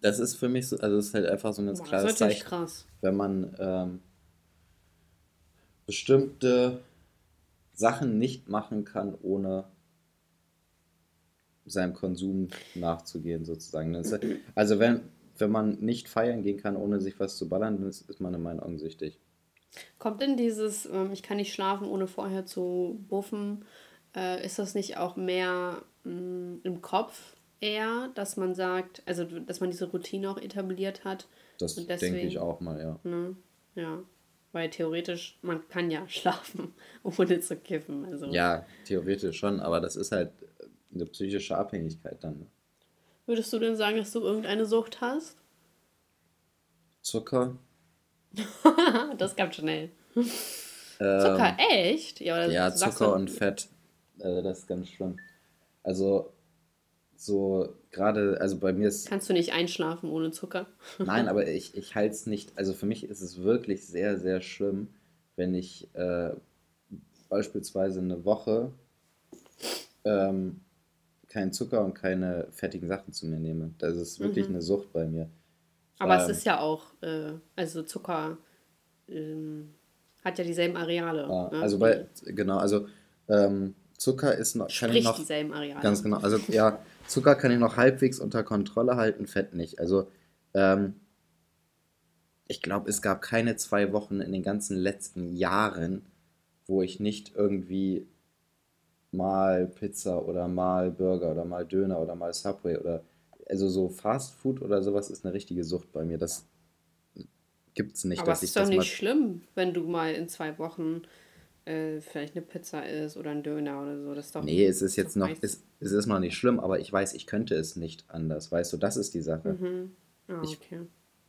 das ist für mich so, also es ist halt einfach so ein ganz Boah, klares Zeichen. Krass. Wenn man ähm, bestimmte Sachen nicht machen kann, ohne seinem Konsum nachzugehen, sozusagen. Also wenn, wenn man nicht feiern gehen kann, ohne sich was zu ballern, dann ist, man in meinen Augen süchtig. Kommt denn dieses, ähm, ich kann nicht schlafen, ohne vorher zu buffen, äh, ist das nicht auch mehr mh, mm, im Kopf eher, dass man sagt, also dass man diese Routine auch etabliert hat? Das deswegen, denke ich auch mal, ja. Ne, ja. Weil theoretisch, man kann ja schlafen, ohne zu kiffen. Also. Ja, theoretisch schon, aber das ist halt eine psychische Abhängigkeit dann. Würdest du denn sagen, dass du irgendeine Sucht hast? Zucker. das kam schnell. Ähm, Zucker, echt? Ja, ja Zucker und Fett. Äh, das ist ganz schlimm. Also, so gerade, also bei mir ist. Kannst du nicht einschlafen ohne Zucker? Nein, aber ich, ich halte es nicht. Also für mich ist es wirklich sehr, sehr schlimm, wenn ich äh, beispielsweise eine Woche ähm, keinen Zucker und keine fettigen Sachen zu mir nehme. Das ist wirklich mhm. eine Sucht bei mir. Aber ähm, es ist ja auch, äh, also Zucker ähm, hat ja dieselben Areale. Ja, ne? Also bei, genau, also ähm, Zucker ist noch, kann ich noch dieselben Areale. Ganz genau. Also ja, Zucker kann ich noch halbwegs unter Kontrolle halten, Fett nicht. Also ähm, ich glaube, es gab keine zwei Wochen in den ganzen letzten Jahren, wo ich nicht irgendwie mal Pizza oder mal Burger oder mal Döner oder mal Subway oder also so Fast Food oder sowas ist eine richtige Sucht bei mir. Das gibt es nicht, Aber dass ich das. ist doch nicht schlimm, wenn du mal in zwei Wochen äh, vielleicht eine Pizza isst oder ein Döner oder so. Das ist doch Nee, es ist jetzt noch, es, es ist noch nicht schlimm, aber ich weiß, ich könnte es nicht anders. Weißt du, das ist die Sache. Mhm. Okay. Ich,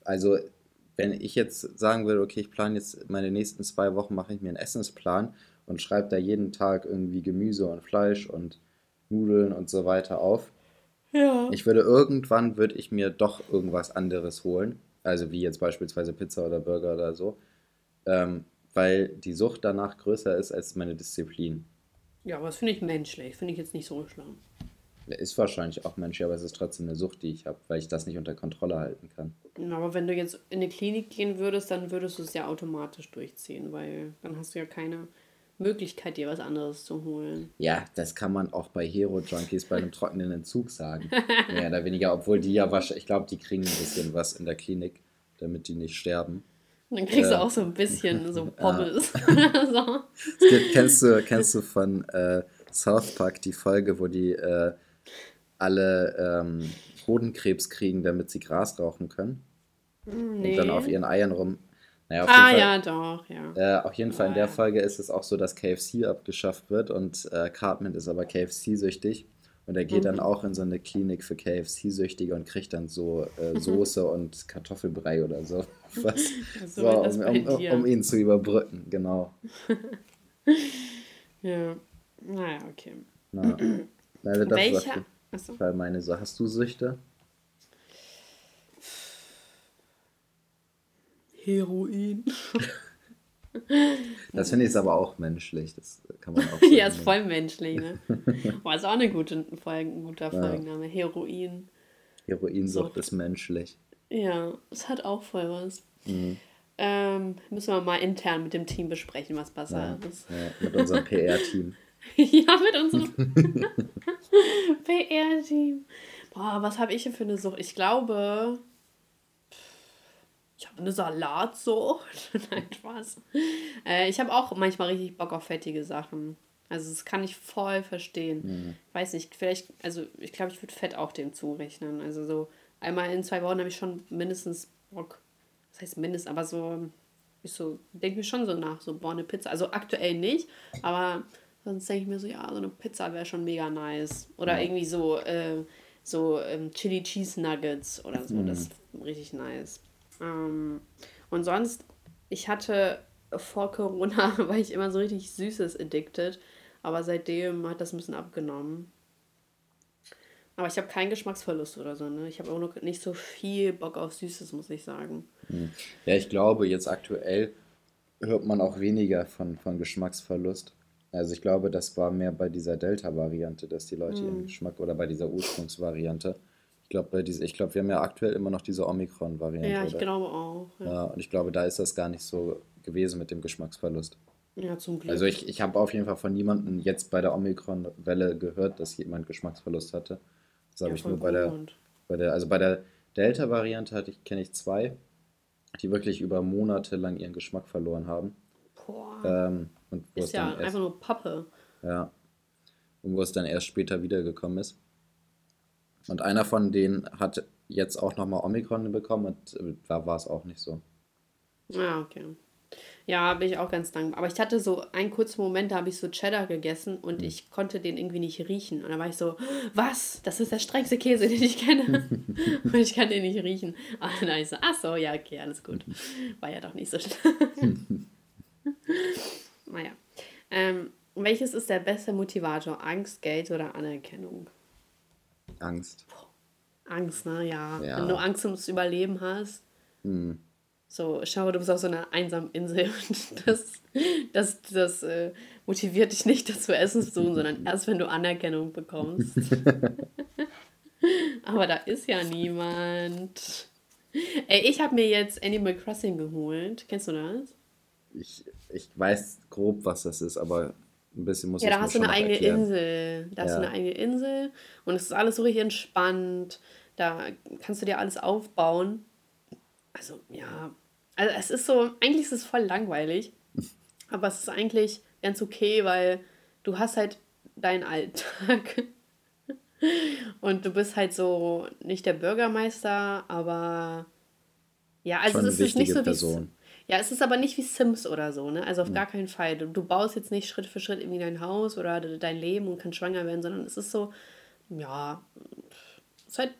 also, wenn ich jetzt sagen würde, okay, ich plane jetzt meine nächsten zwei Wochen, mache ich mir einen Essensplan und schreibe da jeden Tag irgendwie Gemüse und Fleisch und Nudeln und so weiter auf. Ja. Ich würde irgendwann, würde ich mir doch irgendwas anderes holen. Also wie jetzt beispielsweise Pizza oder Burger oder so. Ähm, weil die Sucht danach größer ist als meine Disziplin. Ja, aber das finde ich menschlich. Finde ich jetzt nicht so schlimm. Ist wahrscheinlich auch menschlich, aber es ist trotzdem eine Sucht, die ich habe, weil ich das nicht unter Kontrolle halten kann. Aber wenn du jetzt in eine Klinik gehen würdest, dann würdest du es ja automatisch durchziehen, weil dann hast du ja keine Möglichkeit, dir was anderes zu holen. Ja, das kann man auch bei Hero-Junkies bei einem trockenen Entzug sagen. Mehr oder weniger, obwohl die ja wahrscheinlich, ich glaube, die kriegen ein bisschen was in der Klinik, damit die nicht sterben. Und dann kriegst äh, du auch so ein bisschen so Pommes. so. Gibt, kennst, du, kennst du von äh, South Park die Folge, wo die äh, alle ähm, Hodenkrebs kriegen, damit sie Gras rauchen können? Nee. Und dann auf ihren Eiern rum. Naja, ah, Fall, ja, doch, ja. Äh, auf jeden Fall in der Folge ist es auch so, dass KFC abgeschafft wird und äh, Cartman ist aber KFC-süchtig. Und er geht mhm. dann auch in so eine Klinik für KFC-Süchtige und kriegt dann so äh, Soße und Kartoffelbrei oder so. Was, so, um, um, um, um, ihn zu überbrücken, genau. ja, naja, okay. Na, leider das Welcher? Achso. Weil meine so, hast du Süchte? Heroin. Das finde ich aber auch menschlich. Das kann man auch. ja, ist voll menschlich, ne? Boah, ist auch eine gute Folge, ein guter ja. Folgenname. Heroin. Heroinsucht so. ist menschlich. Ja, es hat auch voll was. Mhm. Ähm, müssen wir mal intern mit dem Team besprechen, was besser ja, ist. Ja, mit unserem PR-Team. ja, mit unserem PR-Team. Boah, was habe ich hier für eine Sucht? Ich glaube, ich habe eine Salatsucht. Nein, Spaß. Äh, ich habe auch manchmal richtig Bock auf fettige Sachen. Also das kann ich voll verstehen. Mhm. Ich weiß nicht, vielleicht, also ich glaube, ich würde Fett auch dem zurechnen. Also so einmal in zwei Wochen habe ich schon mindestens Bock. Das heißt mindestens, aber so, ich so, denke mir schon so nach, so boah, eine Pizza. Also aktuell nicht, aber sonst denke ich mir so, ja, so eine Pizza wäre schon mega nice. Oder ja. irgendwie so, äh, so ähm, Chili Cheese Nuggets oder so, mhm. das ist richtig nice. Ähm, und sonst, ich hatte vor Corona, war ich immer so richtig Süßes addicted. Aber seitdem hat das ein bisschen abgenommen. Aber ich habe keinen Geschmacksverlust oder so. Ne? Ich habe auch noch nicht so viel Bock auf Süßes, muss ich sagen. Hm. Ja, ich glaube, jetzt aktuell hört man auch weniger von, von Geschmacksverlust. Also ich glaube, das war mehr bei dieser Delta-Variante, dass die Leute mm. ihren Geschmack oder bei dieser Ursprungsvariante, glaube, diese, ich glaube, wir haben ja aktuell immer noch diese Omikron-Variante. Ja, ich oder? glaube auch. Ja. ja. und ich glaube, da ist das gar nicht so gewesen mit dem Geschmacksverlust. Ja, zum Glück. Also ich, ich habe auf jeden Fall von niemandem jetzt bei der Omikron-Welle gehört, dass jemand Geschmacksverlust hatte. Das habe ja, ich nur bei der, bei der, also bei der Delta-Variante hatte ich, kenne ich zwei. die wirklich über Monate lang ihren Geschmack verloren haben. Boah. Ähm, und ist ja einfach nur Pappe. Ja. Und wo es dann erst später wiedergekommen ist. Und einer von denen hat jetzt auch nochmal Omikron bekommen und äh, da war es auch nicht so. Ja, ah, okay. Ja, bin ich auch ganz dankbar. Aber ich hatte so einen kurzen Moment, da habe ich so Cheddar gegessen und mhm. ich konnte den irgendwie nicht riechen. Und dann war ich so, was? Das ist der strengste Käse, den ich kenne. und ich kann den nicht riechen. Und dann habe ich so, ach so, ja, okay, alles gut. War ja doch nicht so schlimm. naja. Ähm, welches ist der beste Motivator? Angst, Geld oder Anerkennung? Angst. Angst, ne? Ja. ja. Wenn du Angst ums Überleben hast. Mhm so, schau, du bist auf so einer einsamen Insel und das, das, das äh, motiviert dich nicht, das zu essen zu suchen, sondern erst, wenn du Anerkennung bekommst. Aber da ist ja niemand. Ey, ich habe mir jetzt Animal Crossing geholt. Kennst du das? Ich, ich weiß grob, was das ist, aber ein bisschen muss ich Ja, da hast du eine eigene erklären. Insel. Da ja. hast du eine eigene Insel und es ist alles so richtig entspannt. Da kannst du dir alles aufbauen. Also, ja, also es ist so, eigentlich ist es voll langweilig, aber es ist eigentlich ganz okay, weil du hast halt deinen Alltag und du bist halt so nicht der Bürgermeister, aber ja, also Schon es ist nicht so wie ja, es ist aber nicht wie Sims oder so, ne? Also auf ja. gar keinen Fall. Du, du baust jetzt nicht Schritt für Schritt irgendwie dein Haus oder dein Leben und kannst schwanger werden, sondern es ist so, ja, es ist halt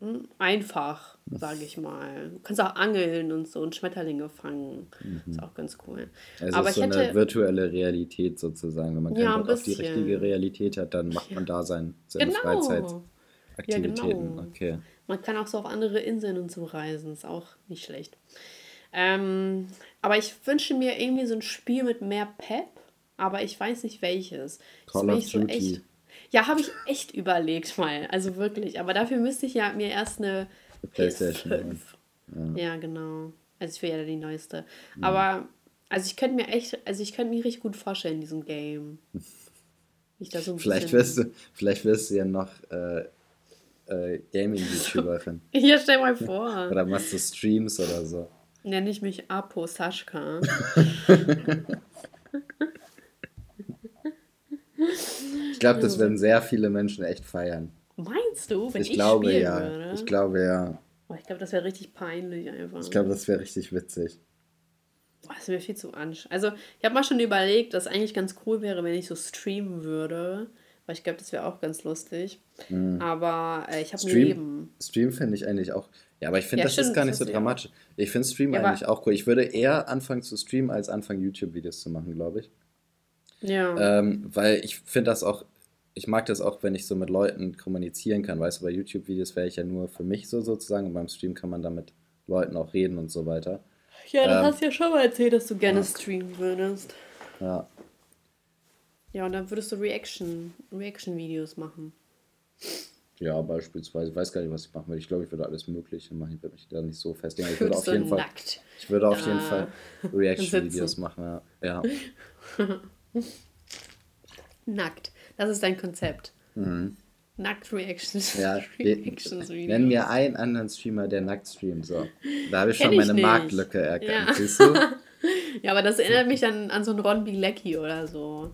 hm, einfach, sage ich mal. Du kannst auch angeln und so und Schmetterlinge fangen. Mhm. Ist auch ganz cool. Also Aber ist so hätte, eine virtuelle Realität sozusagen. Wenn man keinen ja, Bock auf die richtige Realität hat, dann macht man da sein, seine genau. Freizeitaktivitäten. Ja, genau. Okay. Man kann auch so auf andere Inseln und so reisen. Ist auch nicht schlecht. Ähm, aber ich wünsche mir irgendwie so ein Spiel mit mehr Pep, aber ich weiß nicht welches. Call of Duty. So echt, ja, habe ich echt überlegt mal. Also wirklich. Aber dafür müsste ich ja mir erst eine PlayStation. PS5. Ja. ja. genau. Also ich will ja die neueste. Mhm. Aber also ich könnte mir echt, also ich könnte mir richtig gut vorstellen in diesem Game. Ich so vielleicht wirst du, vielleicht wirst du ja noch äh, äh, Gaming-YouTuberin. ja, stell mal vor. oder machst du Streams oder so. Nenne ich mich Apo Saschka. Ich glaube, das werden sehr viele Menschen echt feiern. Meinst du, wenn ich, ich glaube ja. Würde? Ich glaube ja. Boah, ich glaube, das wäre richtig peinlich einfach. Ich glaube, das wäre richtig witzig. Boah, das wäre viel zu anstrengend. Also, ich habe mal schon überlegt, dass eigentlich ganz cool wäre, wenn ich so streamen würde. Weil ich glaube, das wäre auch ganz lustig. Mhm. Aber äh, ich habe ein Leben. Stream finde ich eigentlich auch. Ja, aber ich finde, ja, das stimmt, ist gar nicht so dramatisch. Ich finde Stream ja, eigentlich auch cool. Ich würde eher anfangen zu streamen, als anfangen, YouTube-Videos zu machen, glaube ich. Ja. Ähm, weil ich finde das auch, ich mag das auch, wenn ich so mit Leuten kommunizieren kann. Weißt du, bei YouTube-Videos wäre ich ja nur für mich so sozusagen und beim Stream kann man da mit Leuten auch reden und so weiter. Ja, du ähm, hast ja schon mal erzählt, dass du gerne ja. streamen würdest. Ja. Ja, und dann würdest du Reaction, Reaction-Videos machen. Ja, beispielsweise. Ich weiß gar nicht, was ich machen würde. Ich glaube, ich würde alles Mögliche machen. Ich würde mich da nicht so festlegen. Ich würde auf jeden Fall. Ich würde auf jeden Fall Reaction-Videos machen. Ja. Nackt. Das ist dein Konzept. Mhm. Nackt Reactions. Ja, Reactions nenn mir einen anderen Streamer, der nackt streamt. So. Da habe ich Kenn schon meine Marktlücke erkannt, ja. siehst du? ja, aber das erinnert mich dann an so einen Ron Bilecki oder so.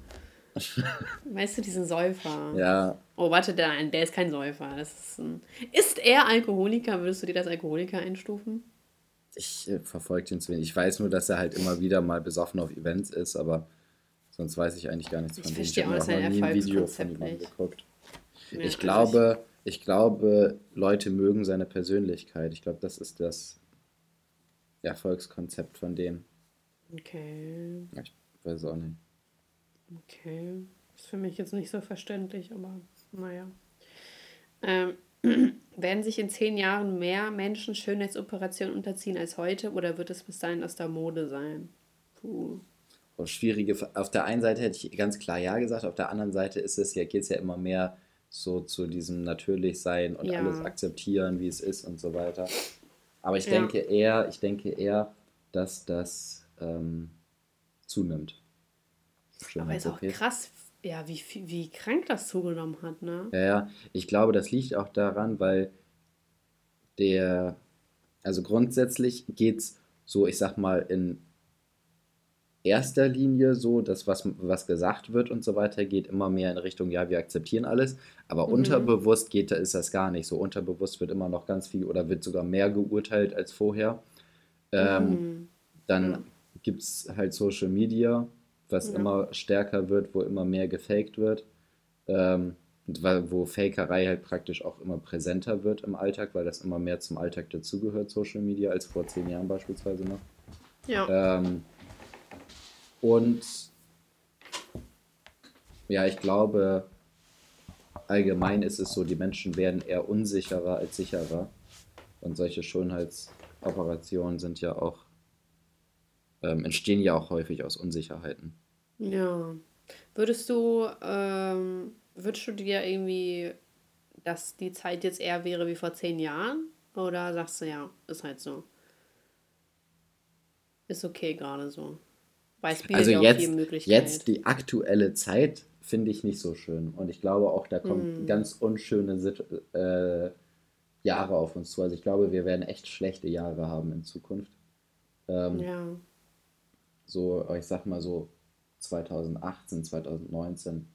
weißt du, diesen Säufer? Ja. Oh, warte, der, der ist kein Säufer. Das ist, ein, ist er Alkoholiker? Würdest du dir das Alkoholiker einstufen? Ich äh, verfolge den zu wenig. Ich weiß nur, dass er halt immer wieder mal besoffen auf Events ist, aber Sonst weiß ich eigentlich gar nichts von ich dem. Ich habe noch nie ein Video von ihm geguckt. Ja, ich glaube, ich glaube, Leute mögen seine Persönlichkeit. Ich glaube, das ist das Erfolgskonzept von dem. Okay. Ich weiß auch nicht. Okay. Ist für mich jetzt nicht so verständlich, aber naja. Ähm, werden sich in zehn Jahren mehr Menschen Schönheitsoperationen unterziehen als heute oder wird es bis dahin aus der Mode sein? Puh schwierige. Auf der einen Seite hätte ich ganz klar Ja gesagt, auf der anderen Seite ist es ja, geht es ja immer mehr so zu diesem Natürlichsein und ja. alles akzeptieren, wie es ist und so weiter. Aber ich ja. denke eher, ich denke eher, dass das ähm, zunimmt. Aber ist auch krass, ja, wie, wie krank das zugenommen hat, ne? Ja, ja. Ich glaube, das liegt auch daran, weil der also grundsätzlich geht es so, ich sag mal, in erster Linie so, dass was, was gesagt wird und so weiter, geht immer mehr in Richtung, ja, wir akzeptieren alles, aber mhm. unterbewusst geht, ist das gar nicht so. Unterbewusst wird immer noch ganz viel oder wird sogar mehr geurteilt als vorher. Ähm, mhm. Dann ja. gibt es halt Social Media, was ja. immer stärker wird, wo immer mehr gefaked wird. Ähm, wo Fakerei halt praktisch auch immer präsenter wird im Alltag, weil das immer mehr zum Alltag dazugehört, Social Media, als vor zehn Jahren beispielsweise noch. Ja. Ähm, und ja, ich glaube, allgemein ist es so, die Menschen werden eher unsicherer als sicherer. Und solche Schönheitsoperationen sind ja auch, ähm, entstehen ja auch häufig aus Unsicherheiten. Ja. Würdest du, ähm, würdest du dir irgendwie, dass die Zeit jetzt eher wäre wie vor zehn Jahren? Oder sagst du ja, ist halt so? Ist okay gerade so. Weil es also ja jetzt, Jetzt die aktuelle Zeit finde ich nicht so schön. Und ich glaube auch, da kommen mm. ganz unschöne Sit äh, Jahre auf uns zu. Also ich glaube, wir werden echt schlechte Jahre haben in Zukunft. Ähm, ja. So, ich sag mal so 2018, 2019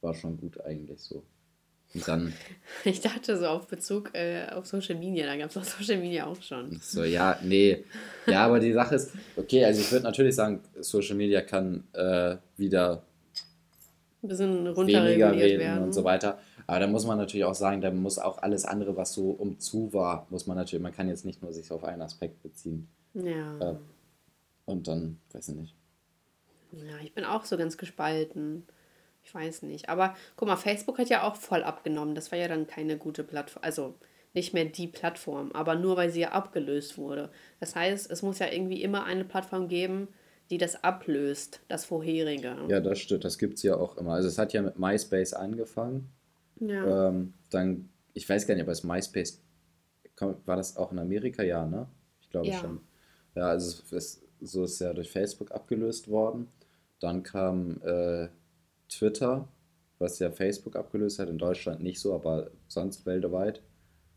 war schon gut eigentlich so. Und dann. Ich dachte so auf Bezug äh, auf Social Media, da gab es auch Social Media auch schon. So, ja, nee. Ja, aber die Sache ist, okay, also ich würde natürlich sagen, Social Media kann äh, wieder ein bisschen runterreguliert werden und so weiter. Aber da muss man natürlich auch sagen, da muss auch alles andere, was so um zu war, muss man natürlich, man kann jetzt nicht nur sich auf einen Aspekt beziehen. Ja. Äh, und dann, weiß ich nicht. Ja, ich bin auch so ganz gespalten. Ich weiß nicht. Aber guck mal, Facebook hat ja auch voll abgenommen. Das war ja dann keine gute Plattform. Also nicht mehr die Plattform, aber nur weil sie ja abgelöst wurde. Das heißt, es muss ja irgendwie immer eine Plattform geben, die das ablöst, das vorherige. Ja, das stimmt. Das gibt es ja auch immer. Also es hat ja mit MySpace angefangen. Ja. Ähm, dann, ich weiß gar nicht, aber es MySpace, war das auch in Amerika? Ja, ne? Ich glaube ja. schon. Ja, also es, so ist ja durch Facebook abgelöst worden. Dann kam äh, Twitter, was ja Facebook abgelöst hat, in Deutschland nicht so, aber sonst weltweit,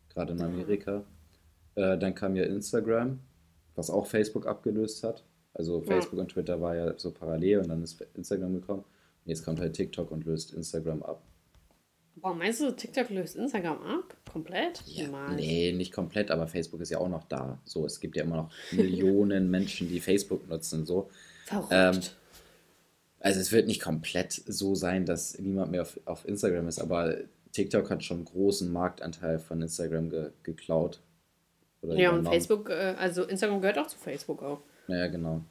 gerade in Amerika. Äh, dann kam ja Instagram, was auch Facebook abgelöst hat. Also Facebook ja. und Twitter war ja so parallel und dann ist Instagram gekommen. Und jetzt kommt halt TikTok und löst Instagram ab. Boah, meinst du, TikTok löst Instagram ab? Komplett? Ja, nee, nicht komplett, aber Facebook ist ja auch noch da. So, es gibt ja immer noch Millionen Menschen, die Facebook nutzen. So. Verrückt. Ähm, also es wird nicht komplett so sein, dass niemand mehr auf, auf Instagram ist, aber TikTok hat schon einen großen Marktanteil von Instagram ge, geklaut. ja, übernommen. und Facebook, äh, also Instagram gehört auch zu Facebook auch. Ja, genau.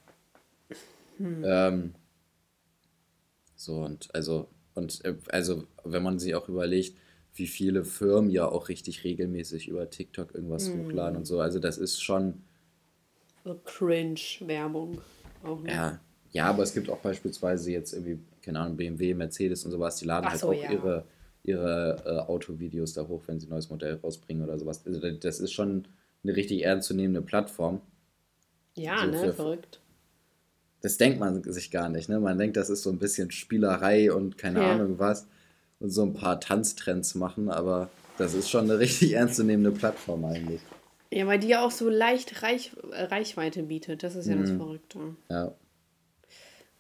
Hm. Ähm, so, und also, und äh, also, wenn man sich auch überlegt, wie viele Firmen ja auch richtig regelmäßig über TikTok irgendwas hm. hochladen und so. Also das ist schon. So Cringe-Werbung. Ja, ja, aber es gibt auch beispielsweise jetzt irgendwie, keine Ahnung, BMW, Mercedes und sowas, die laden Ach halt so, auch ja. ihre, ihre äh, Autovideos da hoch, wenn sie ein neues Modell rausbringen oder sowas. Also das ist schon eine richtig ernstzunehmende Plattform. Ja, so ne, für, verrückt. Das denkt man sich gar nicht, ne? Man denkt, das ist so ein bisschen Spielerei und keine ja. Ahnung was und so ein paar Tanztrends machen, aber das ist schon eine richtig ernstzunehmende Plattform eigentlich. Ja, weil die ja auch so leicht Reich, Reichweite bietet, das ist ja mhm. das Verrückte. Ja.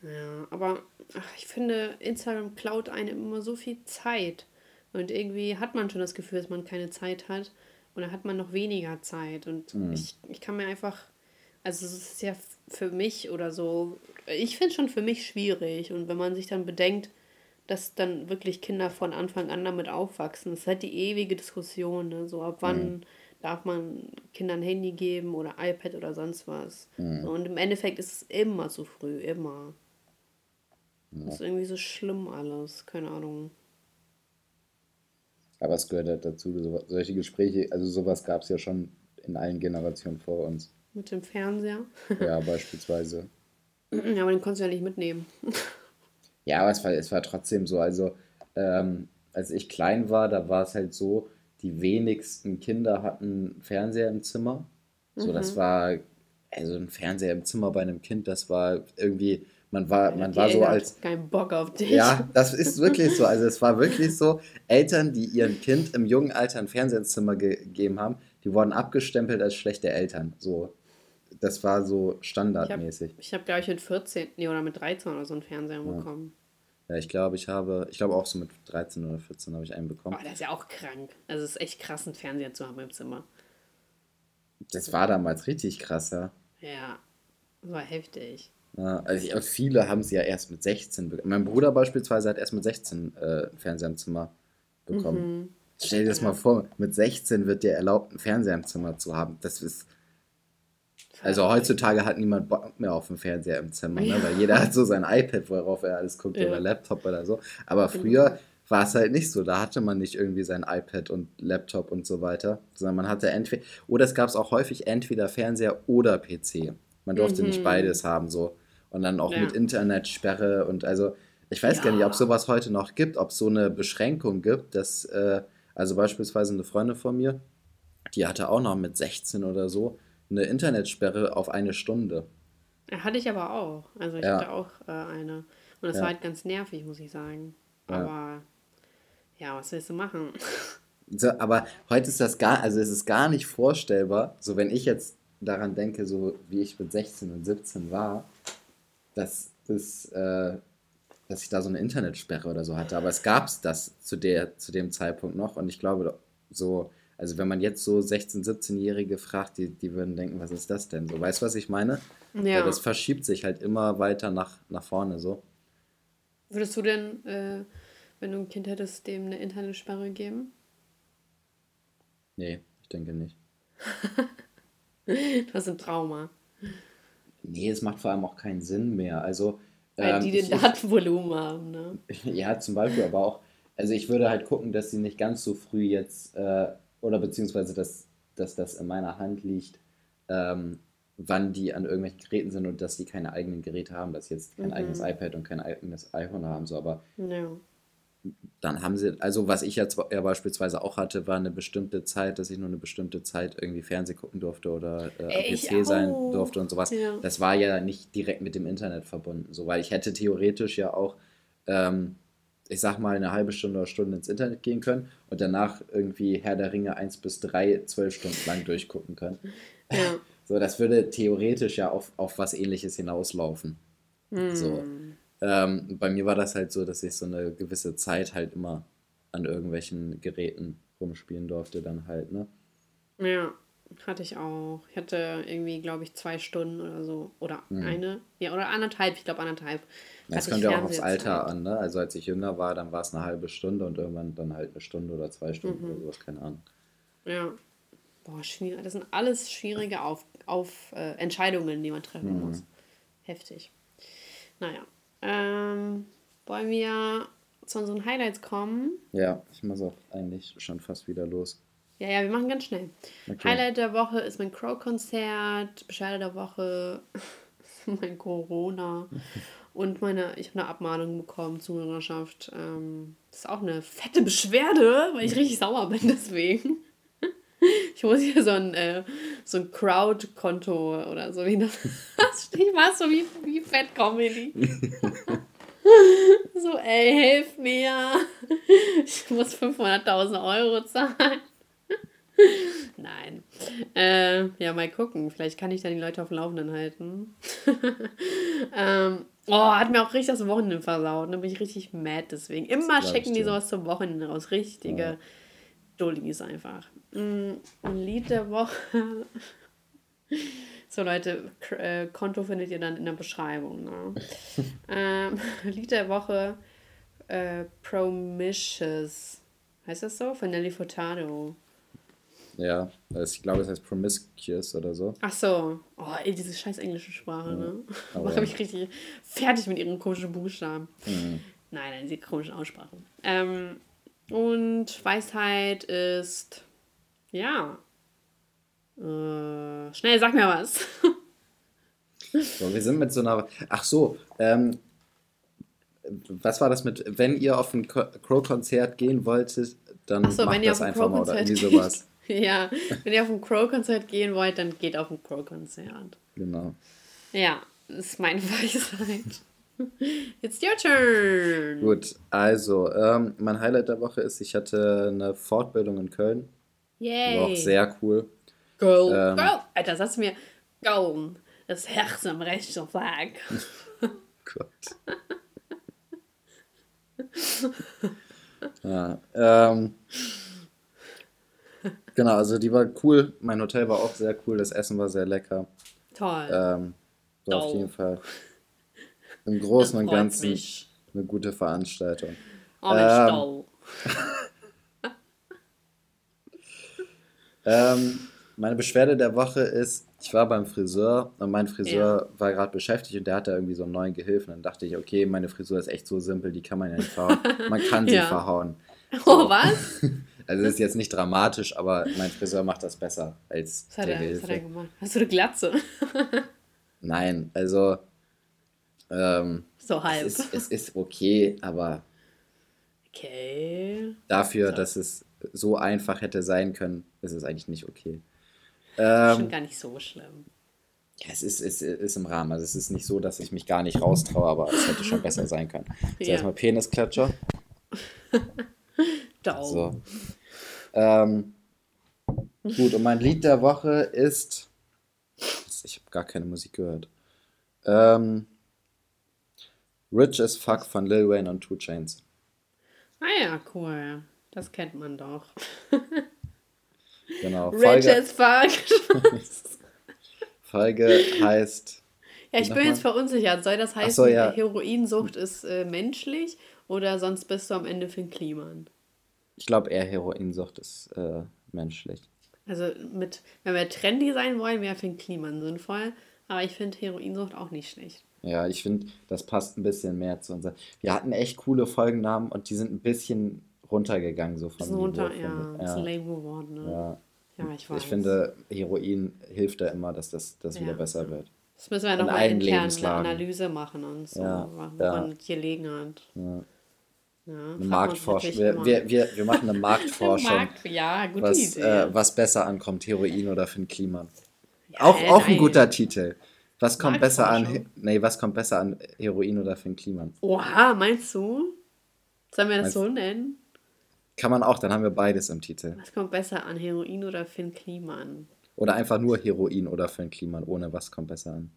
Ja, aber ach, ich finde, Instagram klaut einem immer so viel Zeit. Und irgendwie hat man schon das Gefühl, dass man keine Zeit hat. Und dann hat man noch weniger Zeit. Und mhm. ich, ich kann mir einfach, also es ist ja für mich oder so, ich finde es schon für mich schwierig. Und wenn man sich dann bedenkt, dass dann wirklich Kinder von Anfang an damit aufwachsen, das ist halt die ewige Diskussion, ne? so ab wann mhm. darf man Kindern ein Handy geben oder iPad oder sonst was. Mhm. Und im Endeffekt ist es immer zu früh, immer. Ja. Das ist irgendwie so schlimm alles, keine Ahnung. Aber es gehört halt dazu, so, solche Gespräche, also sowas gab es ja schon in allen Generationen vor uns. Mit dem Fernseher? ja, beispielsweise. Ja, aber den konntest du ja nicht mitnehmen. ja, aber es war, es war trotzdem so. Also, ähm, als ich klein war, da war es halt so, die wenigsten Kinder hatten Fernseher im Zimmer. So, mhm. das war, also ein Fernseher im Zimmer bei einem Kind, das war irgendwie man war, man war so als. Kein Bock auf dich. Ja, das ist wirklich so. Also es war wirklich so, Eltern, die ihrem Kind im jungen Alter ein Fernsehzimmer gegeben haben, die wurden abgestempelt als schlechte Eltern. So. Das war so standardmäßig. Ich habe, hab, glaube ich, mit 14 nee, oder mit 13 oder so einen Fernseher ja. bekommen. Ja, ich glaube, ich habe, ich glaube auch so mit 13 oder 14 habe ich einen bekommen. Oh, das ist ja auch krank. Also es ist echt krass, einen Fernseher zu haben im Zimmer. Das war damals richtig krass, ja. Ja, das war heftig. Ja, also ich, viele haben sie ja erst mit 16 bekommen. Mein Bruder beispielsweise hat erst mit 16 äh, Fernseher im Zimmer bekommen. Mhm. Stell dir das ja. mal vor, mit 16 wird dir erlaubt, einen Fernseher im Zimmer zu haben. Das ist. Also heutzutage hat niemand Bock mehr auf einen Fernseher im Zimmer, ne? weil jeder hat so sein iPad, worauf er alles guckt, oder Laptop oder so. Aber genau. früher war es halt nicht so. Da hatte man nicht irgendwie sein iPad und Laptop und so weiter, sondern man hatte entweder, oder es gab es auch häufig entweder Fernseher oder PC. Man durfte mhm. nicht beides haben, so. Und dann auch ja. mit Internetsperre und also, ich weiß ja. gar nicht, ob sowas heute noch gibt, ob es so eine Beschränkung gibt, dass, äh, also beispielsweise eine Freundin von mir, die hatte auch noch mit 16 oder so eine Internetsperre auf eine Stunde. Hatte ich aber auch. Also ich ja. hatte auch äh, eine. Und das war halt ganz nervig, muss ich sagen. Aber ja, was willst du machen? So, aber heute ist das gar, also es ist gar nicht vorstellbar, so wenn ich jetzt daran denke, so wie ich mit 16 und 17 war, dass, das, äh, dass ich da so eine Internetsperre oder so hatte. Aber es gab es das zu, der, zu dem Zeitpunkt noch und ich glaube, so, also wenn man jetzt so 16-, 17-Jährige fragt, die, die würden denken, was ist das denn? So, weißt du, was ich meine? Ja. Weil das verschiebt sich halt immer weiter nach, nach vorne so. Würdest du denn äh, wenn du ein Kind hättest, dem eine Internetsperre geben? Nee, ich denke nicht. du hast ein Trauma. Nee, es macht vor allem auch keinen Sinn mehr. Also, Weil ähm, die den Datenvolumen haben, ne? ja, zum Beispiel, aber auch, also ich würde halt gucken, dass sie nicht ganz so früh jetzt, äh, oder beziehungsweise, dass, dass das in meiner Hand liegt, ähm, wann die an irgendwelchen Geräten sind und dass die keine eigenen Geräte haben, dass sie jetzt kein mhm. eigenes iPad und kein eigenes iPhone haben, so, aber ja dann haben sie, also was ich jetzt ja beispielsweise auch hatte, war eine bestimmte Zeit, dass ich nur eine bestimmte Zeit irgendwie Fernsehen gucken durfte oder äh, PC sein durfte und sowas. Ja. Das war ja nicht direkt mit dem Internet verbunden, so weil ich hätte theoretisch ja auch, ähm, ich sag mal, eine halbe Stunde oder Stunde ins Internet gehen können und danach irgendwie Herr der Ringe 1 bis 3 zwölf Stunden lang durchgucken können. Ja. So, das würde theoretisch ja auf, auf was ähnliches hinauslaufen. Mm. So. Hm. Ähm, bei mir war das halt so, dass ich so eine gewisse Zeit halt immer an irgendwelchen Geräten rumspielen durfte, dann halt, ne? Ja, hatte ich auch. Ich hatte irgendwie, glaube ich, zwei Stunden oder so. Oder mhm. eine. Ja, oder anderthalb, ich glaube anderthalb. Das kommt ja auch aufs Alter an, ne? Also als ich jünger war, dann war es eine halbe Stunde und irgendwann dann halt eine Stunde oder zwei Stunden mhm. oder sowas, keine Ahnung. Ja. Boah, schwierig. Das sind alles schwierige auf, auf äh, Entscheidungen, die man treffen mhm. muss. Heftig. Naja. Ähm, wollen wir zu unseren Highlights kommen? Ja, ich muss auch eigentlich schon fast wieder los. Ja, ja, wir machen ganz schnell. Okay. Highlight der Woche ist mein Crow-Konzert. Bescheid der Woche ist mein Corona. Und meine, ich habe eine Abmahnung bekommen, Zuhörerschaft. Ähm, das ist auch eine fette Beschwerde, weil ich richtig sauer bin deswegen. Ich muss hier so ein, äh, so ein Crowd-Konto oder so wie das. ich war so wie, wie Fat Comedy. so, ey, hilf mir. Ich muss 500.000 Euro zahlen. Nein. Äh, ja, mal gucken. Vielleicht kann ich dann die Leute auf dem Laufenden halten. ähm, oh, hat mir auch richtig das Wochenende versaut. Da bin ich richtig mad deswegen. Immer schicken die sowas zum Wochenende raus. Richtige ja. Dullis einfach. Mm, ein Lied der Woche. So Leute, äh, Konto findet ihr dann in der Beschreibung. Ne? ähm, Lied der Woche äh, Promiscuous. Heißt das so? Von Nelly Furtado. Ja, ich glaube, es heißt Promiscuous oder so. Ach so. Oh, ey, diese scheiß englische Sprache, ja, ne? Mache mich richtig fertig mit ihren komischen Buchstaben. Mhm. Nein, nein, sie komischen Aussprache. Ähm, und Weisheit ist, ja, äh, schnell, sag mir was. so, wir sind mit so einer. Ach so, ähm, was war das mit, wenn ihr auf ein Crow-Konzert gehen wolltet, dann so, macht das einfach mal oder irgendwie sowas. ja, wenn ihr auf ein Crow-Konzert gehen wollt, dann geht auf ein Crow-Konzert. Genau. Ja, das ist meine Weisheit. It's your turn. Gut, also, ähm, mein Highlight der Woche ist, ich hatte eine Fortbildung in Köln. Yay. War auch sehr cool. Go, ähm, go. Alter, sagst du mir, go. Das Herz am rechten Flag. Gott. ja, ähm, genau, also die war cool. Mein Hotel war auch sehr cool. Das Essen war sehr lecker. Toll. Ähm, war auf jeden Fall im Großen und Ganzen mich. eine gute Veranstaltung. Oh, ähm, ähm, meine Beschwerde der Woche ist, ich war beim Friseur und mein Friseur ja. war gerade beschäftigt und der hatte irgendwie so einen neuen Gehilfen. Dann dachte ich, okay, meine Frisur ist echt so simpel, die kann man ja nicht verhauen. Man kann sie ja. verhauen. Oh, so. Oh, was? Also das ist jetzt nicht dramatisch, aber mein Friseur macht das besser als was hat der er, Gehilfe. Was hat er gemacht? Hast du eine Glatze? Nein, also ähm, so halb. Es ist, es ist okay, aber okay. dafür, so. dass es so einfach hätte sein können, ist es eigentlich nicht okay. Ähm, Schon gar nicht so schlimm. Ja, es ist, es ist im Rahmen. Also es ist nicht so, dass ich mich gar nicht raustraue, aber es hätte schon besser sein können. So, ja. erstmal Penisklatscher. so. Ähm, gut, und mein Lied der Woche ist. Ich habe gar keine Musik gehört. Ähm, Rich as Fuck von Lil Wayne und Two Chains. Ah ja, cool. Das kennt man doch. genau. Rich Folge, as Fuck. Folge heißt. Ja, ich bin jetzt verunsichert. Soll das heißen, so, ja. Heroinsucht ist äh, menschlich oder sonst bist du am Ende für ein Kliman? Ich glaube eher Heroinsucht ist äh, menschlich. Also mit, wenn wir trendy sein wollen, wäre für ein Kliman sinnvoll. Aber ich finde Heroinsucht auch nicht schlecht. Ja, ich finde, das passt ein bisschen mehr zu uns. Wir hatten echt coole Folgennamen und die sind ein bisschen runtergegangen, so von Niveau, runter, ja, ja. ist lame geworden, ne? Ja. ja, ich weiß. Ich finde, Heroin hilft da immer, dass das, das wieder besser wird. Das müssen wir nochmal intern eine Analyse machen und so, ja, woran hier liegen hat. Ja. Ja, eine Marktforschung. Wir, wir, wir, wir machen eine Marktforschung. Markt, ja, gute was, Idee. Äh, was besser ankommt, Heroin oder für ein Klima. Ja, auch, äh, auch ein guter Titel. Was kommt besser an? Nee, was kommt besser an Heroin oder Finn Kliman? Oha, meinst du? Sollen wir das meinst, so nennen? Kann man auch, dann haben wir beides im Titel. Was kommt besser an, Heroin oder Finn Kliman? Oder einfach nur Heroin oder Finn Kliman, ohne was kommt besser an.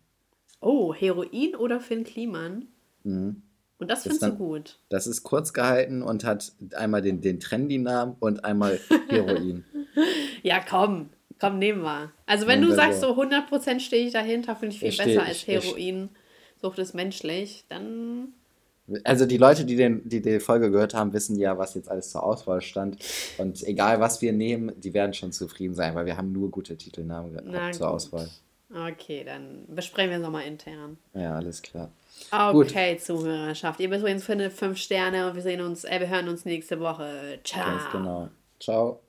Oh, Heroin oder Finn Kliman? Mhm. Und das findest du gut. Das ist kurz gehalten und hat einmal den, den Trendy-Namen und einmal Heroin. ja, komm. Komm, nehmen wir. Also wenn du sagst, so 100% stehe ich dahinter, finde ich viel ich besser steh, als Heroin. Sucht ist menschlich, dann... Also die Leute, die, den, die die Folge gehört haben, wissen ja, was jetzt alles zur Auswahl stand. Und egal, was wir nehmen, die werden schon zufrieden sein, weil wir haben nur gute Titelnamen gehabt zur Auswahl. Okay, dann besprechen wir es nochmal intern. Ja, alles klar. Okay, Gut. Zuhörerschaft. Ihr bist übrigens für eine 5 Sterne und wir sehen uns, äh, wir hören uns nächste Woche. Ciao. Ganz genau. Ciao.